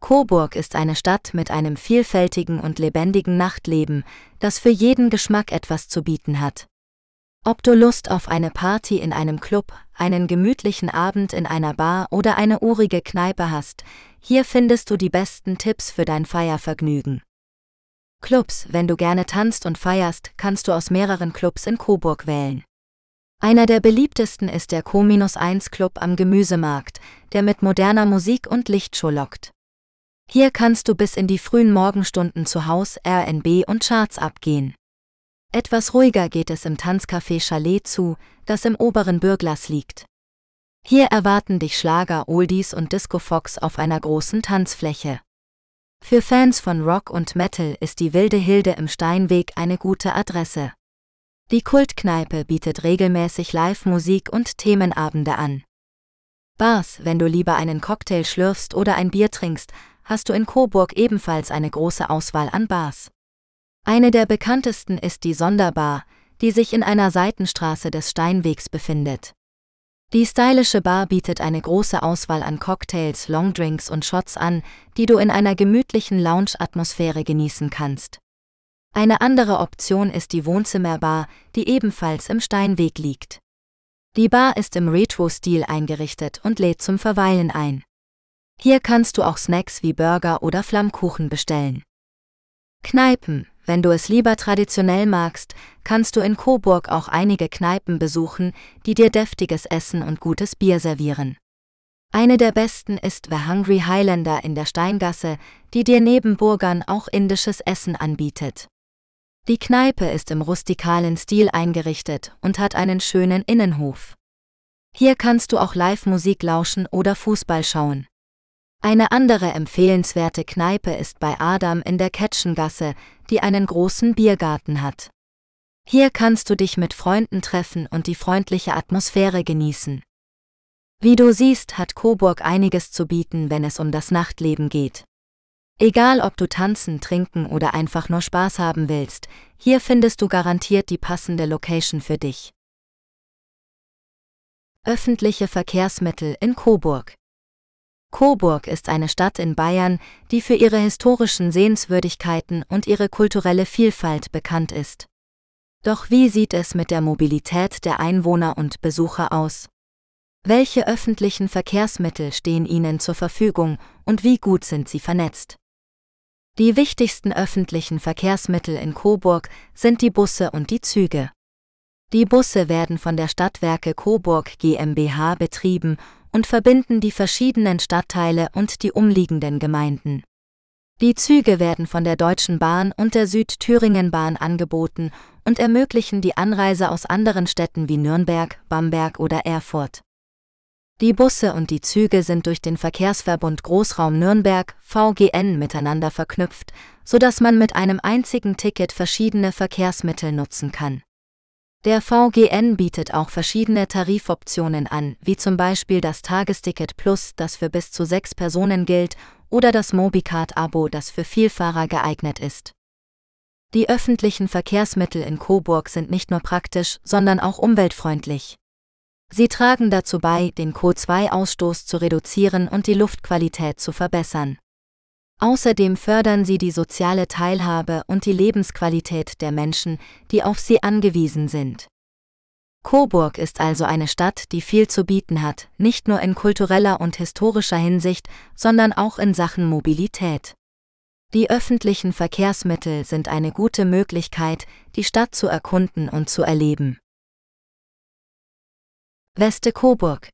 Coburg ist eine Stadt mit einem vielfältigen und lebendigen Nachtleben, das für jeden Geschmack etwas zu bieten hat. Ob du Lust auf eine Party in einem Club, einen gemütlichen Abend in einer Bar oder eine urige Kneipe hast, hier findest du die besten Tipps für dein Feiervergnügen. Clubs, wenn du gerne tanzt und feierst, kannst du aus mehreren Clubs in Coburg wählen. Einer der beliebtesten ist der Co-1 Club am Gemüsemarkt, der mit moderner Musik und Lichtshow lockt. Hier kannst du bis in die frühen Morgenstunden zu Haus, RNB und Charts abgehen. Etwas ruhiger geht es im Tanzcafé Chalet zu, das im oberen Bürglas liegt. Hier erwarten dich Schlager, Oldies und Disco Fox auf einer großen Tanzfläche. Für Fans von Rock und Metal ist die Wilde Hilde im Steinweg eine gute Adresse. Die Kultkneipe bietet regelmäßig Live-Musik und Themenabende an. Bars, wenn du lieber einen Cocktail schlürfst oder ein Bier trinkst, hast du in Coburg ebenfalls eine große Auswahl an Bars. Eine der bekanntesten ist die Sonderbar, die sich in einer Seitenstraße des Steinwegs befindet. Die stylische Bar bietet eine große Auswahl an Cocktails, Longdrinks und Shots an, die du in einer gemütlichen Lounge-Atmosphäre genießen kannst. Eine andere Option ist die Wohnzimmerbar, die ebenfalls im Steinweg liegt. Die Bar ist im Retro-Stil eingerichtet und lädt zum Verweilen ein. Hier kannst du auch Snacks wie Burger oder Flammkuchen bestellen. Kneipen, wenn du es lieber traditionell magst, kannst du in Coburg auch einige Kneipen besuchen, die dir deftiges Essen und gutes Bier servieren. Eine der besten ist The Hungry Highlander in der Steingasse, die dir neben Burgern auch indisches Essen anbietet. Die Kneipe ist im rustikalen Stil eingerichtet und hat einen schönen Innenhof. Hier kannst du auch Live-Musik lauschen oder Fußball schauen. Eine andere empfehlenswerte Kneipe ist bei Adam in der Ketschengasse, die einen großen Biergarten hat. Hier kannst du dich mit Freunden treffen und die freundliche Atmosphäre genießen. Wie du siehst, hat Coburg einiges zu bieten, wenn es um das Nachtleben geht. Egal ob du tanzen, trinken oder einfach nur Spaß haben willst, hier findest du garantiert die passende Location für dich. Öffentliche Verkehrsmittel in Coburg Coburg ist eine Stadt in Bayern, die für ihre historischen Sehenswürdigkeiten und ihre kulturelle Vielfalt bekannt ist. Doch wie sieht es mit der Mobilität der Einwohner und Besucher aus? Welche öffentlichen Verkehrsmittel stehen ihnen zur Verfügung und wie gut sind sie vernetzt? Die wichtigsten öffentlichen Verkehrsmittel in Coburg sind die Busse und die Züge. Die Busse werden von der Stadtwerke Coburg GmbH betrieben und verbinden die verschiedenen Stadtteile und die umliegenden Gemeinden. Die Züge werden von der Deutschen Bahn und der Südthüringenbahn angeboten und ermöglichen die Anreise aus anderen Städten wie Nürnberg, Bamberg oder Erfurt. Die Busse und die Züge sind durch den Verkehrsverbund Großraum Nürnberg VGN miteinander verknüpft, so dass man mit einem einzigen Ticket verschiedene Verkehrsmittel nutzen kann. Der VGN bietet auch verschiedene Tarifoptionen an, wie zum Beispiel das Tagesticket Plus, das für bis zu sechs Personen gilt, oder das Mobicard-Abo, das für Vielfahrer geeignet ist. Die öffentlichen Verkehrsmittel in Coburg sind nicht nur praktisch, sondern auch umweltfreundlich. Sie tragen dazu bei, den CO2-Ausstoß zu reduzieren und die Luftqualität zu verbessern. Außerdem fördern sie die soziale Teilhabe und die Lebensqualität der Menschen, die auf sie angewiesen sind. Coburg ist also eine Stadt, die viel zu bieten hat, nicht nur in kultureller und historischer Hinsicht, sondern auch in Sachen Mobilität. Die öffentlichen Verkehrsmittel sind eine gute Möglichkeit, die Stadt zu erkunden und zu erleben. Weste Coburg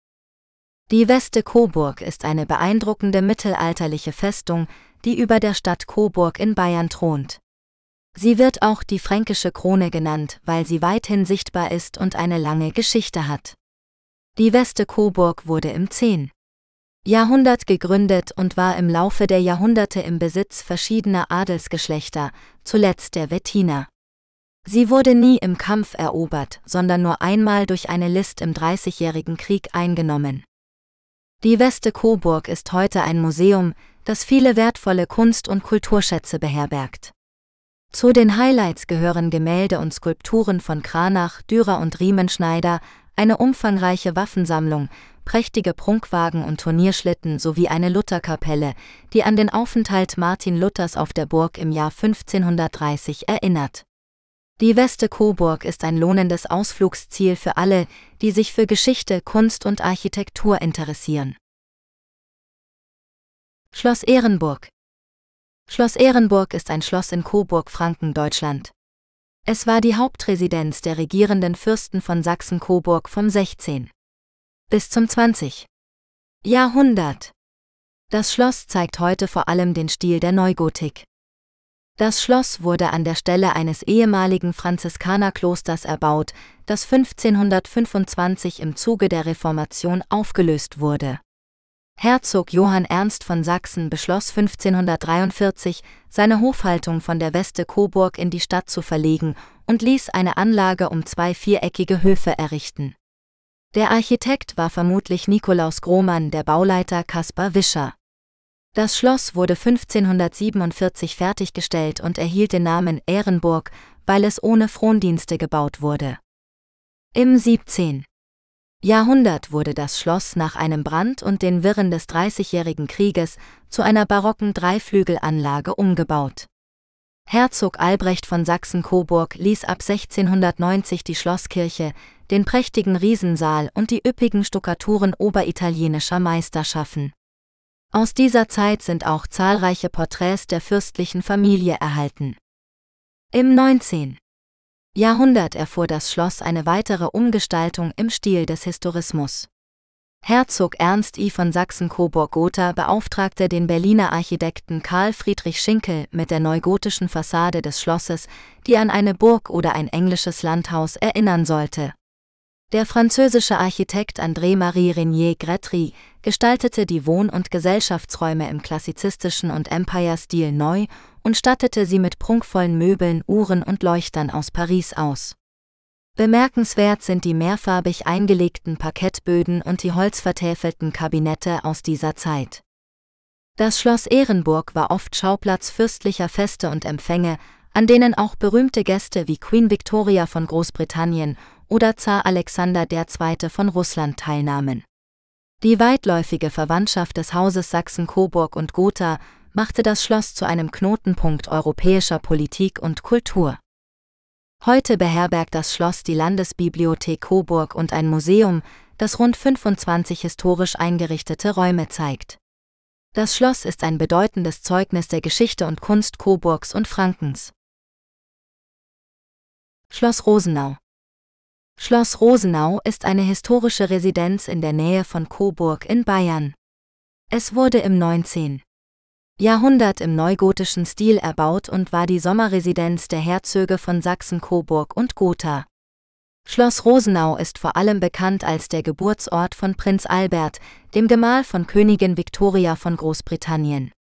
Die Weste Coburg ist eine beeindruckende mittelalterliche Festung, die über der Stadt Coburg in Bayern thront. Sie wird auch die fränkische Krone genannt, weil sie weithin sichtbar ist und eine lange Geschichte hat. Die Weste Coburg wurde im 10. Jahrhundert gegründet und war im Laufe der Jahrhunderte im Besitz verschiedener Adelsgeschlechter, zuletzt der Wettiner. Sie wurde nie im Kampf erobert, sondern nur einmal durch eine List im Dreißigjährigen Krieg eingenommen. Die Weste Coburg ist heute ein Museum, das viele wertvolle Kunst- und Kulturschätze beherbergt. Zu den Highlights gehören Gemälde und Skulpturen von Kranach, Dürer und Riemenschneider, eine umfangreiche Waffensammlung, prächtige Prunkwagen und Turnierschlitten sowie eine Lutherkapelle, die an den Aufenthalt Martin Luthers auf der Burg im Jahr 1530 erinnert. Die Weste Coburg ist ein lohnendes Ausflugsziel für alle, die sich für Geschichte, Kunst und Architektur interessieren. Schloss Ehrenburg Schloss Ehrenburg ist ein Schloss in Coburg, Franken, Deutschland. Es war die Hauptresidenz der regierenden Fürsten von Sachsen-Coburg vom 16 bis zum 20. Jahrhundert. Das Schloss zeigt heute vor allem den Stil der Neugotik. Das Schloss wurde an der Stelle eines ehemaligen Franziskanerklosters erbaut, das 1525 im Zuge der Reformation aufgelöst wurde. Herzog Johann Ernst von Sachsen beschloss 1543, seine Hofhaltung von der Weste Coburg in die Stadt zu verlegen und ließ eine Anlage um zwei viereckige Höfe errichten. Der Architekt war vermutlich Nikolaus Grohmann, der Bauleiter Kaspar Wischer. Das Schloss wurde 1547 fertiggestellt und erhielt den Namen Ehrenburg, weil es ohne Frondienste gebaut wurde. Im 17. Jahrhundert wurde das Schloss nach einem Brand und den Wirren des Dreißigjährigen Krieges zu einer barocken Dreiflügelanlage umgebaut. Herzog Albrecht von Sachsen-Coburg ließ ab 1690 die Schlosskirche, den prächtigen Riesensaal und die üppigen Stuckaturen oberitalienischer Meister schaffen. Aus dieser Zeit sind auch zahlreiche Porträts der fürstlichen Familie erhalten. Im 19. Jahrhundert erfuhr das Schloss eine weitere Umgestaltung im Stil des Historismus. Herzog Ernst I von Sachsen-Coburg-Gotha beauftragte den Berliner Architekten Karl Friedrich Schinkel mit der neugotischen Fassade des Schlosses, die an eine Burg oder ein englisches Landhaus erinnern sollte. Der französische Architekt André-Marie Régnier Gretry gestaltete die Wohn- und Gesellschaftsräume im klassizistischen und Empire-Stil neu und stattete sie mit prunkvollen Möbeln, Uhren und Leuchtern aus Paris aus. Bemerkenswert sind die mehrfarbig eingelegten Parkettböden und die holzvertäfelten Kabinette aus dieser Zeit. Das Schloss Ehrenburg war oft Schauplatz fürstlicher Feste und Empfänge, an denen auch berühmte Gäste wie Queen Victoria von Großbritannien oder Zar Alexander II. von Russland teilnahmen. Die weitläufige Verwandtschaft des Hauses Sachsen-Coburg und Gotha machte das Schloss zu einem Knotenpunkt europäischer Politik und Kultur. Heute beherbergt das Schloss die Landesbibliothek Coburg und ein Museum, das rund 25 historisch eingerichtete Räume zeigt. Das Schloss ist ein bedeutendes Zeugnis der Geschichte und Kunst Coburgs und Frankens. Schloss Rosenau Schloss Rosenau ist eine historische Residenz in der Nähe von Coburg in Bayern. Es wurde im 19. Jahrhundert im neugotischen Stil erbaut und war die Sommerresidenz der Herzöge von Sachsen, Coburg und Gotha. Schloss Rosenau ist vor allem bekannt als der Geburtsort von Prinz Albert, dem Gemahl von Königin Victoria von Großbritannien.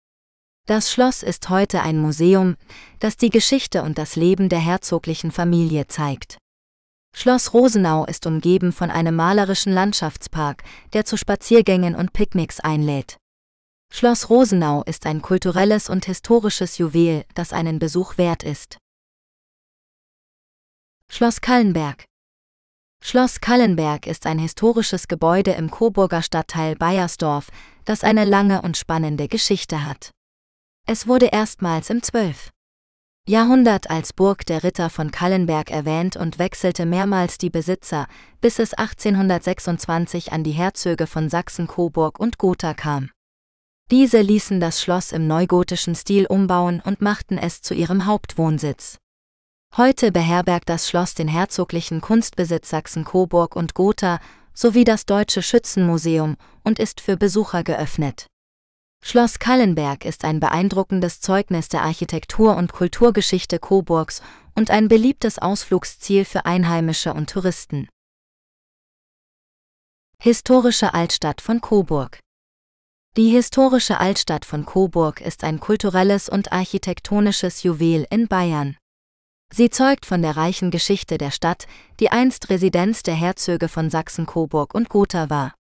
Das Schloss ist heute ein Museum, das die Geschichte und das Leben der herzoglichen Familie zeigt. Schloss Rosenau ist umgeben von einem malerischen Landschaftspark, der zu Spaziergängen und Picknicks einlädt. Schloss Rosenau ist ein kulturelles und historisches Juwel, das einen Besuch wert ist. Schloss Kallenberg Schloss Kallenberg ist ein historisches Gebäude im Coburger Stadtteil Bayersdorf, das eine lange und spannende Geschichte hat. Es wurde erstmals im 12. Jahrhundert als Burg der Ritter von Kallenberg erwähnt und wechselte mehrmals die Besitzer, bis es 1826 an die Herzöge von Sachsen Coburg und Gotha kam. Diese ließen das Schloss im neugotischen Stil umbauen und machten es zu ihrem Hauptwohnsitz. Heute beherbergt das Schloss den herzoglichen Kunstbesitz Sachsen Coburg und Gotha sowie das Deutsche Schützenmuseum und ist für Besucher geöffnet. Schloss Kallenberg ist ein beeindruckendes Zeugnis der Architektur- und Kulturgeschichte Coburgs und ein beliebtes Ausflugsziel für Einheimische und Touristen. Historische Altstadt von Coburg Die historische Altstadt von Coburg ist ein kulturelles und architektonisches Juwel in Bayern. Sie zeugt von der reichen Geschichte der Stadt, die einst Residenz der Herzöge von Sachsen Coburg und Gotha war.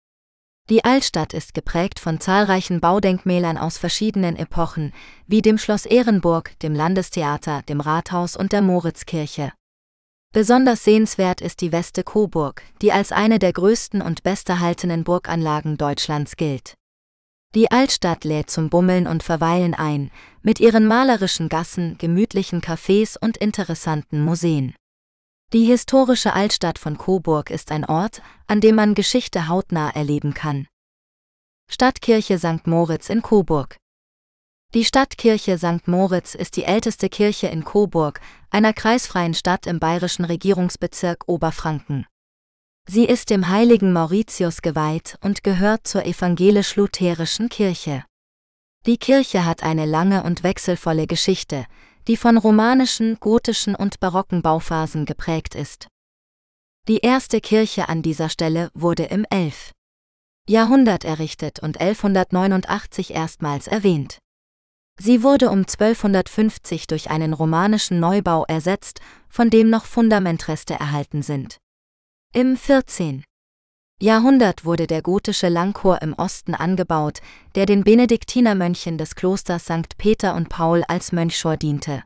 Die Altstadt ist geprägt von zahlreichen Baudenkmälern aus verschiedenen Epochen, wie dem Schloss Ehrenburg, dem Landestheater, dem Rathaus und der Moritzkirche. Besonders sehenswert ist die Weste Coburg, die als eine der größten und besterhaltenen Burganlagen Deutschlands gilt. Die Altstadt lädt zum Bummeln und Verweilen ein, mit ihren malerischen Gassen, gemütlichen Cafés und interessanten Museen. Die historische Altstadt von Coburg ist ein Ort, an dem man Geschichte hautnah erleben kann. Stadtkirche St. Moritz in Coburg Die Stadtkirche St. Moritz ist die älteste Kirche in Coburg, einer kreisfreien Stadt im bayerischen Regierungsbezirk Oberfranken. Sie ist dem heiligen Mauritius geweiht und gehört zur evangelisch-lutherischen Kirche. Die Kirche hat eine lange und wechselvolle Geschichte, die von romanischen, gotischen und barocken Bauphasen geprägt ist. Die erste Kirche an dieser Stelle wurde im 11. Jahrhundert errichtet und 1189 erstmals erwähnt. Sie wurde um 1250 durch einen romanischen Neubau ersetzt, von dem noch Fundamentreste erhalten sind. Im 14. Jahrhundert wurde der gotische Langchor im Osten angebaut, der den Benediktinermönchen des Klosters St. Peter und Paul als Mönchschor diente.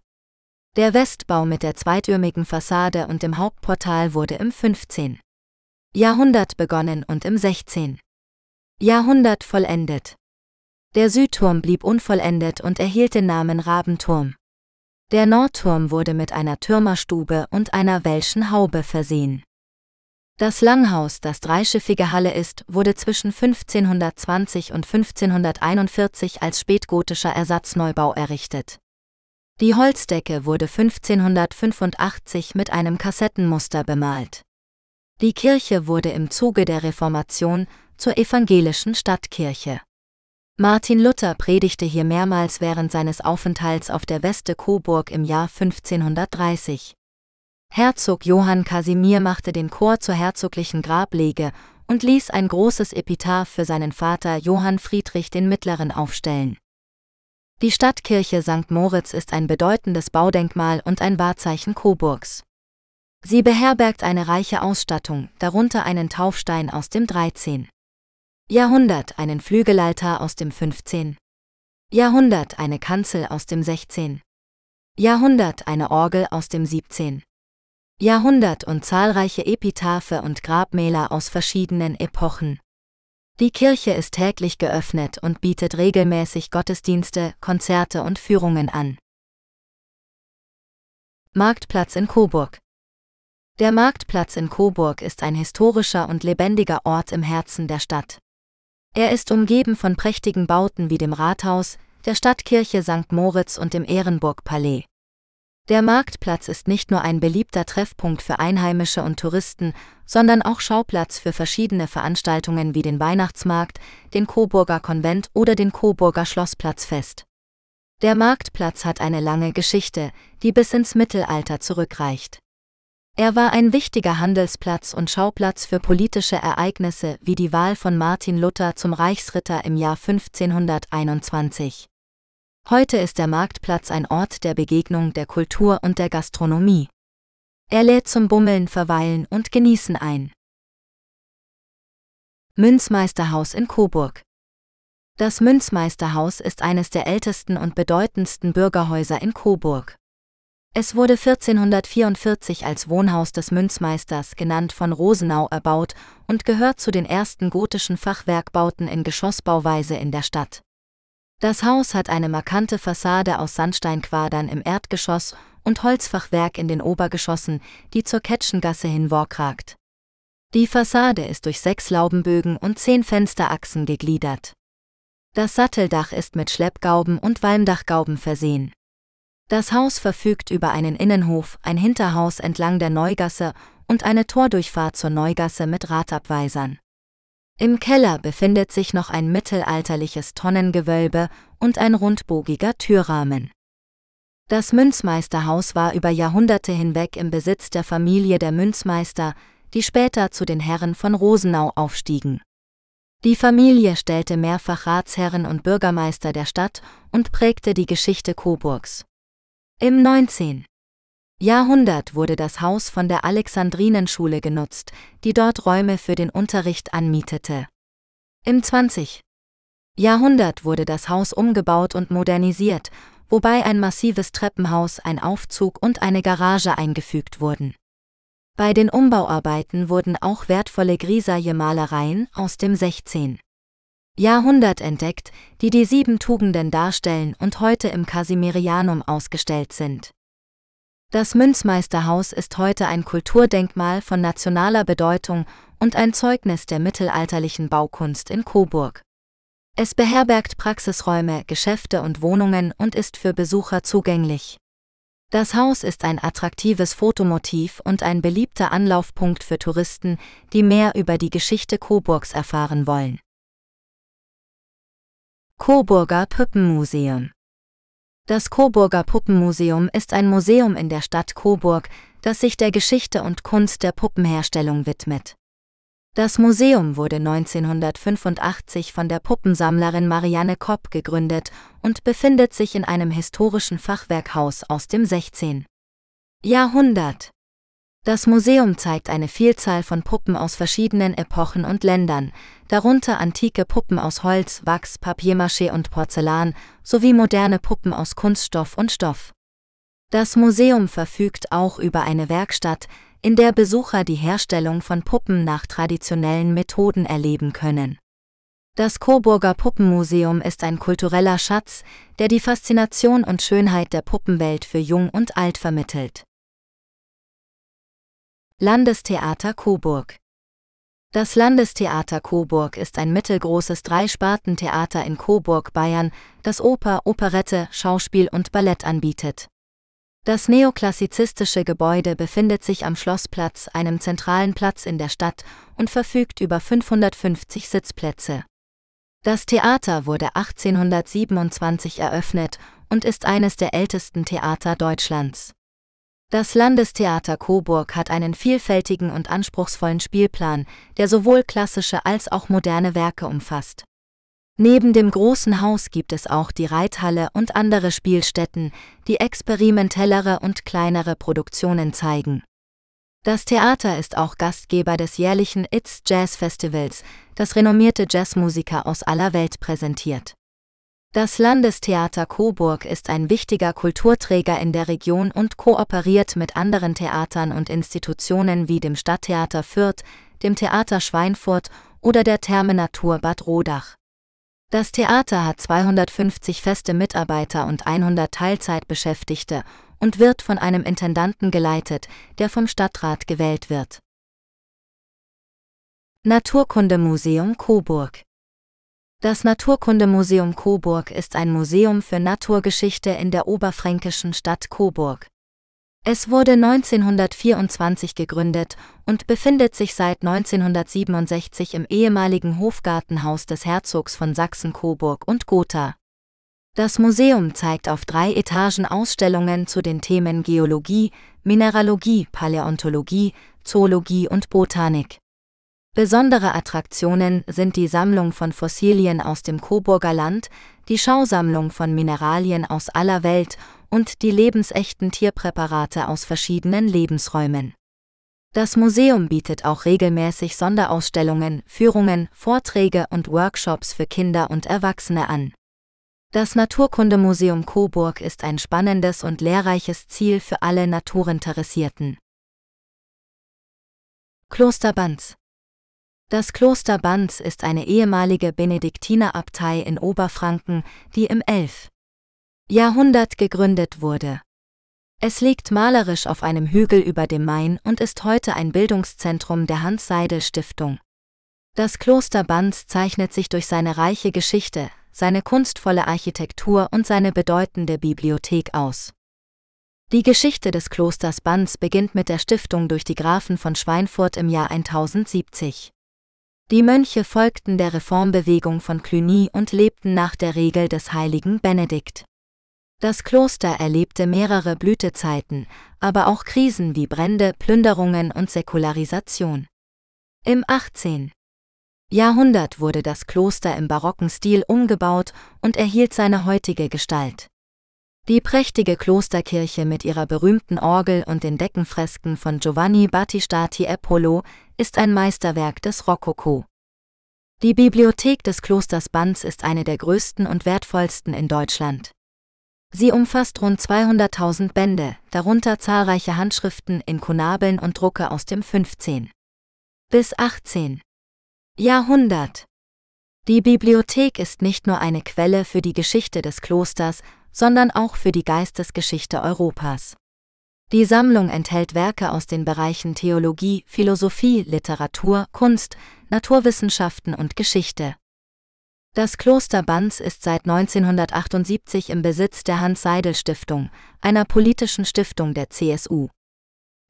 Der Westbau mit der zweitürmigen Fassade und dem Hauptportal wurde im 15. Jahrhundert begonnen und im 16. Jahrhundert vollendet. Der Südturm blieb unvollendet und erhielt den Namen Rabenturm. Der Nordturm wurde mit einer Türmerstube und einer welschen Haube versehen. Das Langhaus, das dreischiffige Halle ist, wurde zwischen 1520 und 1541 als spätgotischer Ersatzneubau errichtet. Die Holzdecke wurde 1585 mit einem Kassettenmuster bemalt. Die Kirche wurde im Zuge der Reformation zur evangelischen Stadtkirche. Martin Luther predigte hier mehrmals während seines Aufenthalts auf der Weste Coburg im Jahr 1530. Herzog Johann Kasimir machte den Chor zur herzoglichen Grablege und ließ ein großes Epitaph für seinen Vater Johann Friedrich den Mittleren aufstellen. Die Stadtkirche St. Moritz ist ein bedeutendes Baudenkmal und ein Wahrzeichen Coburgs. Sie beherbergt eine reiche Ausstattung, darunter einen Taufstein aus dem 13. Jahrhundert, einen Flügelaltar aus dem 15. Jahrhundert, eine Kanzel aus dem 16. Jahrhundert, eine Orgel aus dem 17. Jahrhundert und zahlreiche Epitaphe und Grabmäler aus verschiedenen Epochen. Die Kirche ist täglich geöffnet und bietet regelmäßig Gottesdienste, Konzerte und Führungen an. Marktplatz in Coburg Der Marktplatz in Coburg ist ein historischer und lebendiger Ort im Herzen der Stadt. Er ist umgeben von prächtigen Bauten wie dem Rathaus, der Stadtkirche St. Moritz und dem Ehrenburg-Palais. Der Marktplatz ist nicht nur ein beliebter Treffpunkt für Einheimische und Touristen, sondern auch Schauplatz für verschiedene Veranstaltungen wie den Weihnachtsmarkt, den Coburger Konvent oder den Coburger Schlossplatzfest. Der Marktplatz hat eine lange Geschichte, die bis ins Mittelalter zurückreicht. Er war ein wichtiger Handelsplatz und Schauplatz für politische Ereignisse wie die Wahl von Martin Luther zum Reichsritter im Jahr 1521. Heute ist der Marktplatz ein Ort der Begegnung der Kultur und der Gastronomie. Er lädt zum Bummeln, Verweilen und Genießen ein. Münzmeisterhaus in Coburg Das Münzmeisterhaus ist eines der ältesten und bedeutendsten Bürgerhäuser in Coburg. Es wurde 1444 als Wohnhaus des Münzmeisters genannt von Rosenau erbaut und gehört zu den ersten gotischen Fachwerkbauten in Geschossbauweise in der Stadt. Das Haus hat eine markante Fassade aus Sandsteinquadern im Erdgeschoss und Holzfachwerk in den Obergeschossen, die zur Ketschengasse hin ragt. Die Fassade ist durch sechs Laubenbögen und zehn Fensterachsen gegliedert. Das Satteldach ist mit Schleppgauben und Walmdachgauben versehen. Das Haus verfügt über einen Innenhof, ein Hinterhaus entlang der Neugasse und eine Tordurchfahrt zur Neugasse mit Radabweisern. Im Keller befindet sich noch ein mittelalterliches Tonnengewölbe und ein rundbogiger Türrahmen. Das Münzmeisterhaus war über Jahrhunderte hinweg im Besitz der Familie der Münzmeister, die später zu den Herren von Rosenau aufstiegen. Die Familie stellte mehrfach Ratsherren und Bürgermeister der Stadt und prägte die Geschichte Coburgs. Im 19. Jahrhundert wurde das Haus von der Alexandrinenschule genutzt, die dort Räume für den Unterricht anmietete. Im 20. Jahrhundert wurde das Haus umgebaut und modernisiert, wobei ein massives Treppenhaus, ein Aufzug und eine Garage eingefügt wurden. Bei den Umbauarbeiten wurden auch wertvolle Grisaille-Malereien aus dem 16. Jahrhundert entdeckt, die die sieben Tugenden darstellen und heute im Casimirianum ausgestellt sind. Das Münzmeisterhaus ist heute ein Kulturdenkmal von nationaler Bedeutung und ein Zeugnis der mittelalterlichen Baukunst in Coburg. Es beherbergt Praxisräume, Geschäfte und Wohnungen und ist für Besucher zugänglich. Das Haus ist ein attraktives Fotomotiv und ein beliebter Anlaufpunkt für Touristen, die mehr über die Geschichte Coburgs erfahren wollen. Coburger Puppenmuseum Das Coburger Puppenmuseum ist ein Museum in der Stadt Coburg, das sich der Geschichte und Kunst der Puppenherstellung widmet. Das Museum wurde 1985 von der Puppensammlerin Marianne Kopp gegründet und befindet sich in einem historischen Fachwerkhaus aus dem 16. Jahrhundert. Das Museum zeigt eine Vielzahl von Puppen aus verschiedenen Epochen und Ländern, darunter antike Puppen aus Holz, Wachs, Papiermaché und Porzellan sowie moderne Puppen aus Kunststoff und Stoff. Das Museum verfügt auch über eine Werkstatt, in der Besucher die Herstellung von Puppen nach traditionellen Methoden erleben können. Das Coburger Puppenmuseum ist ein kultureller Schatz, der die Faszination und Schönheit der Puppenwelt für Jung und Alt vermittelt. Landestheater Coburg Das Landestheater Coburg ist ein mittelgroßes Dreispartentheater in Coburg, Bayern, das Oper, Operette, Schauspiel und Ballett anbietet. Das neoklassizistische Gebäude befindet sich am Schlossplatz, einem zentralen Platz in der Stadt, und verfügt über 550 Sitzplätze. Das Theater wurde 1827 eröffnet und ist eines der ältesten Theater Deutschlands. Das Landestheater Coburg hat einen vielfältigen und anspruchsvollen Spielplan, der sowohl klassische als auch moderne Werke umfasst. Neben dem großen Haus gibt es auch die Reithalle und andere Spielstätten, die experimentellere und kleinere Produktionen zeigen. Das Theater ist auch Gastgeber des jährlichen It's Jazz Festivals, das renommierte Jazzmusiker aus aller Welt präsentiert. Das Landestheater Coburg ist ein wichtiger Kulturträger in der Region und kooperiert mit anderen Theatern und Institutionen wie dem Stadttheater Fürth, dem Theater Schweinfurt oder der Therme Natur Bad Rodach. Das Theater hat 250 feste Mitarbeiter und 100 Teilzeitbeschäftigte und wird von einem Intendanten geleitet, der vom Stadtrat gewählt wird. Naturkundemuseum Coburg das Naturkundemuseum Coburg ist ein Museum für Naturgeschichte in der oberfränkischen Stadt Coburg. Es wurde 1924 gegründet und befindet sich seit 1967 im ehemaligen Hofgartenhaus des Herzogs von Sachsen-Coburg und Gotha. Das Museum zeigt auf drei Etagen Ausstellungen zu den Themen Geologie, Mineralogie, Paläontologie, Zoologie und Botanik. Besondere Attraktionen sind die Sammlung von Fossilien aus dem Coburger Land, die Schausammlung von Mineralien aus aller Welt und die lebensechten Tierpräparate aus verschiedenen Lebensräumen. Das Museum bietet auch regelmäßig Sonderausstellungen, Führungen, Vorträge und Workshops für Kinder und Erwachsene an. Das Naturkundemuseum Coburg ist ein spannendes und lehrreiches Ziel für alle Naturinteressierten. Kloster Banz Das Kloster Banz ist eine ehemalige Benediktinerabtei in Oberfranken, die im 11. Jahrhundert gegründet wurde. Es liegt malerisch auf einem Hügel über dem Main und ist heute ein Bildungszentrum der Hans-Seidel-Stiftung. Das Kloster Banz zeichnet sich durch seine reiche Geschichte, seine kunstvolle Architektur und seine bedeutende Bibliothek aus. Die Geschichte des Klosters Banz beginnt mit der Stiftung durch die Grafen von Schweinfurt im Jahr 1070. Die Mönche folgten der Reformbewegung von Cluny und lebten nach der Regel des heiligen Benedikt. Das Kloster erlebte mehrere Blütezeiten, aber auch Krisen wie Brände, Plünderungen und Säkularisation. Im 18. Jahrhundert wurde das Kloster im barocken Stil umgebaut und erhielt seine heutige Gestalt. Die prächtige Klosterkirche mit ihrer berühmten Orgel und den Deckenfresken von Giovanni Battistati Epolo ist ein Meisterwerk des Rokoko. Die Bibliothek des Klosters Banz ist eine der größten und wertvollsten in Deutschland. Sie umfasst rund 200.000 Bände, darunter zahlreiche Handschriften, Inkunabeln und Drucke aus dem 15. bis 18. Jahrhundert. Die Bibliothek ist nicht nur eine Quelle für die Geschichte des Klosters, sondern auch für die Geistesgeschichte Europas. Die Sammlung enthält Werke aus den Bereichen Theologie, Philosophie, Literatur, Kunst, Naturwissenschaften und Geschichte. Das Kloster Banz ist seit 1978 im Besitz der Hans-Seidel-Stiftung, einer politischen Stiftung der CSU.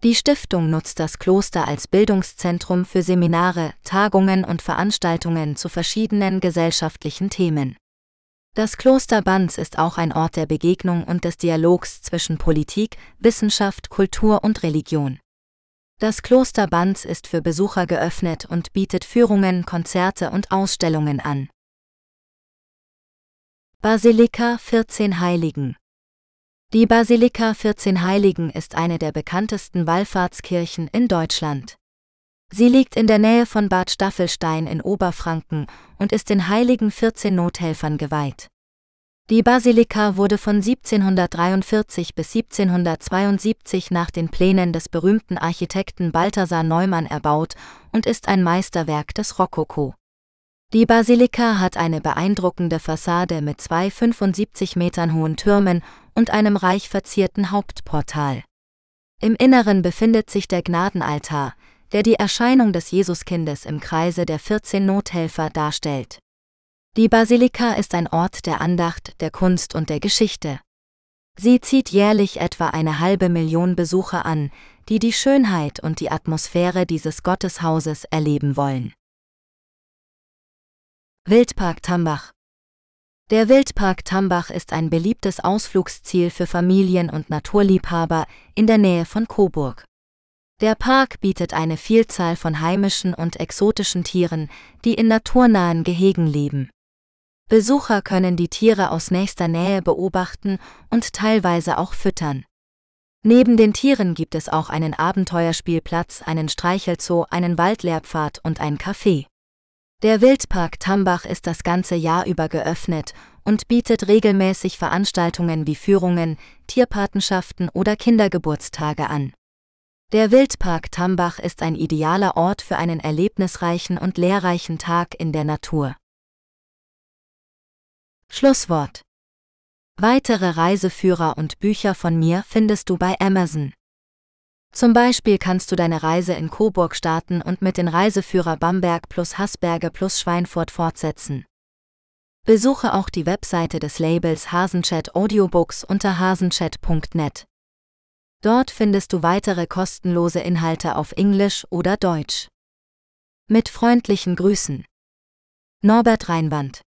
Die Stiftung nutzt das Kloster als Bildungszentrum für Seminare, Tagungen und Veranstaltungen zu verschiedenen gesellschaftlichen Themen. Das Kloster Banz ist auch ein Ort der Begegnung und des Dialogs zwischen Politik, Wissenschaft, Kultur und Religion. Das Kloster Banz ist für Besucher geöffnet und bietet Führungen, Konzerte und Ausstellungen an. Basilika 14 Heiligen die Basilika 14 Heiligen ist eine der bekanntesten Wallfahrtskirchen in Deutschland. Sie liegt in der Nähe von Bad Staffelstein in Oberfranken und ist den heiligen 14 Nothelfern geweiht. Die Basilika wurde von 1743 bis 1772 nach den Plänen des berühmten Architekten Balthasar Neumann erbaut und ist ein Meisterwerk des Rokoko. Die Basilika hat eine beeindruckende Fassade mit zwei 75 Metern hohen Türmen und einem reich verzierten Hauptportal. Im Inneren befindet sich der Gnadenaltar, der die Erscheinung des Jesuskindes im Kreise der 14 Nothelfer darstellt. Die Basilika ist ein Ort der Andacht, der Kunst und der Geschichte. Sie zieht jährlich etwa eine halbe Million Besucher an, die die Schönheit und die Atmosphäre dieses Gotteshauses erleben wollen. Wildpark Tambach Der Wildpark Tambach ist ein beliebtes Ausflugsziel für Familien und Naturliebhaber in der Nähe von Coburg. Der Park bietet eine Vielzahl von heimischen und exotischen Tieren, die in naturnahen Gehegen leben. Besucher können die Tiere aus nächster Nähe beobachten und teilweise auch füttern. Neben den Tieren gibt es auch einen Abenteuerspielplatz, einen Streichelzoo, einen Waldlehrpfad und ein Café. Der Wildpark Tambach ist das ganze Jahr über geöffnet und bietet regelmäßig Veranstaltungen wie Führungen, Tierpatenschaften oder Kindergeburtstage an. Der Wildpark Tambach ist ein idealer Ort für einen erlebnisreichen und lehrreichen Tag in der Natur. Schlusswort Weitere Reiseführer und Bücher von mir findest du bei Amazon. Zum Beispiel kannst du deine Reise in Coburg starten und mit den Reiseführer Bamberg plus Hasberge plus Schweinfurt fortsetzen. Besuche auch die Webseite des Labels Hasenchat Audiobooks unter hasenchat.net. Dort findest du weitere kostenlose Inhalte auf Englisch oder Deutsch. Mit freundlichen Grüßen. Norbert Reinwand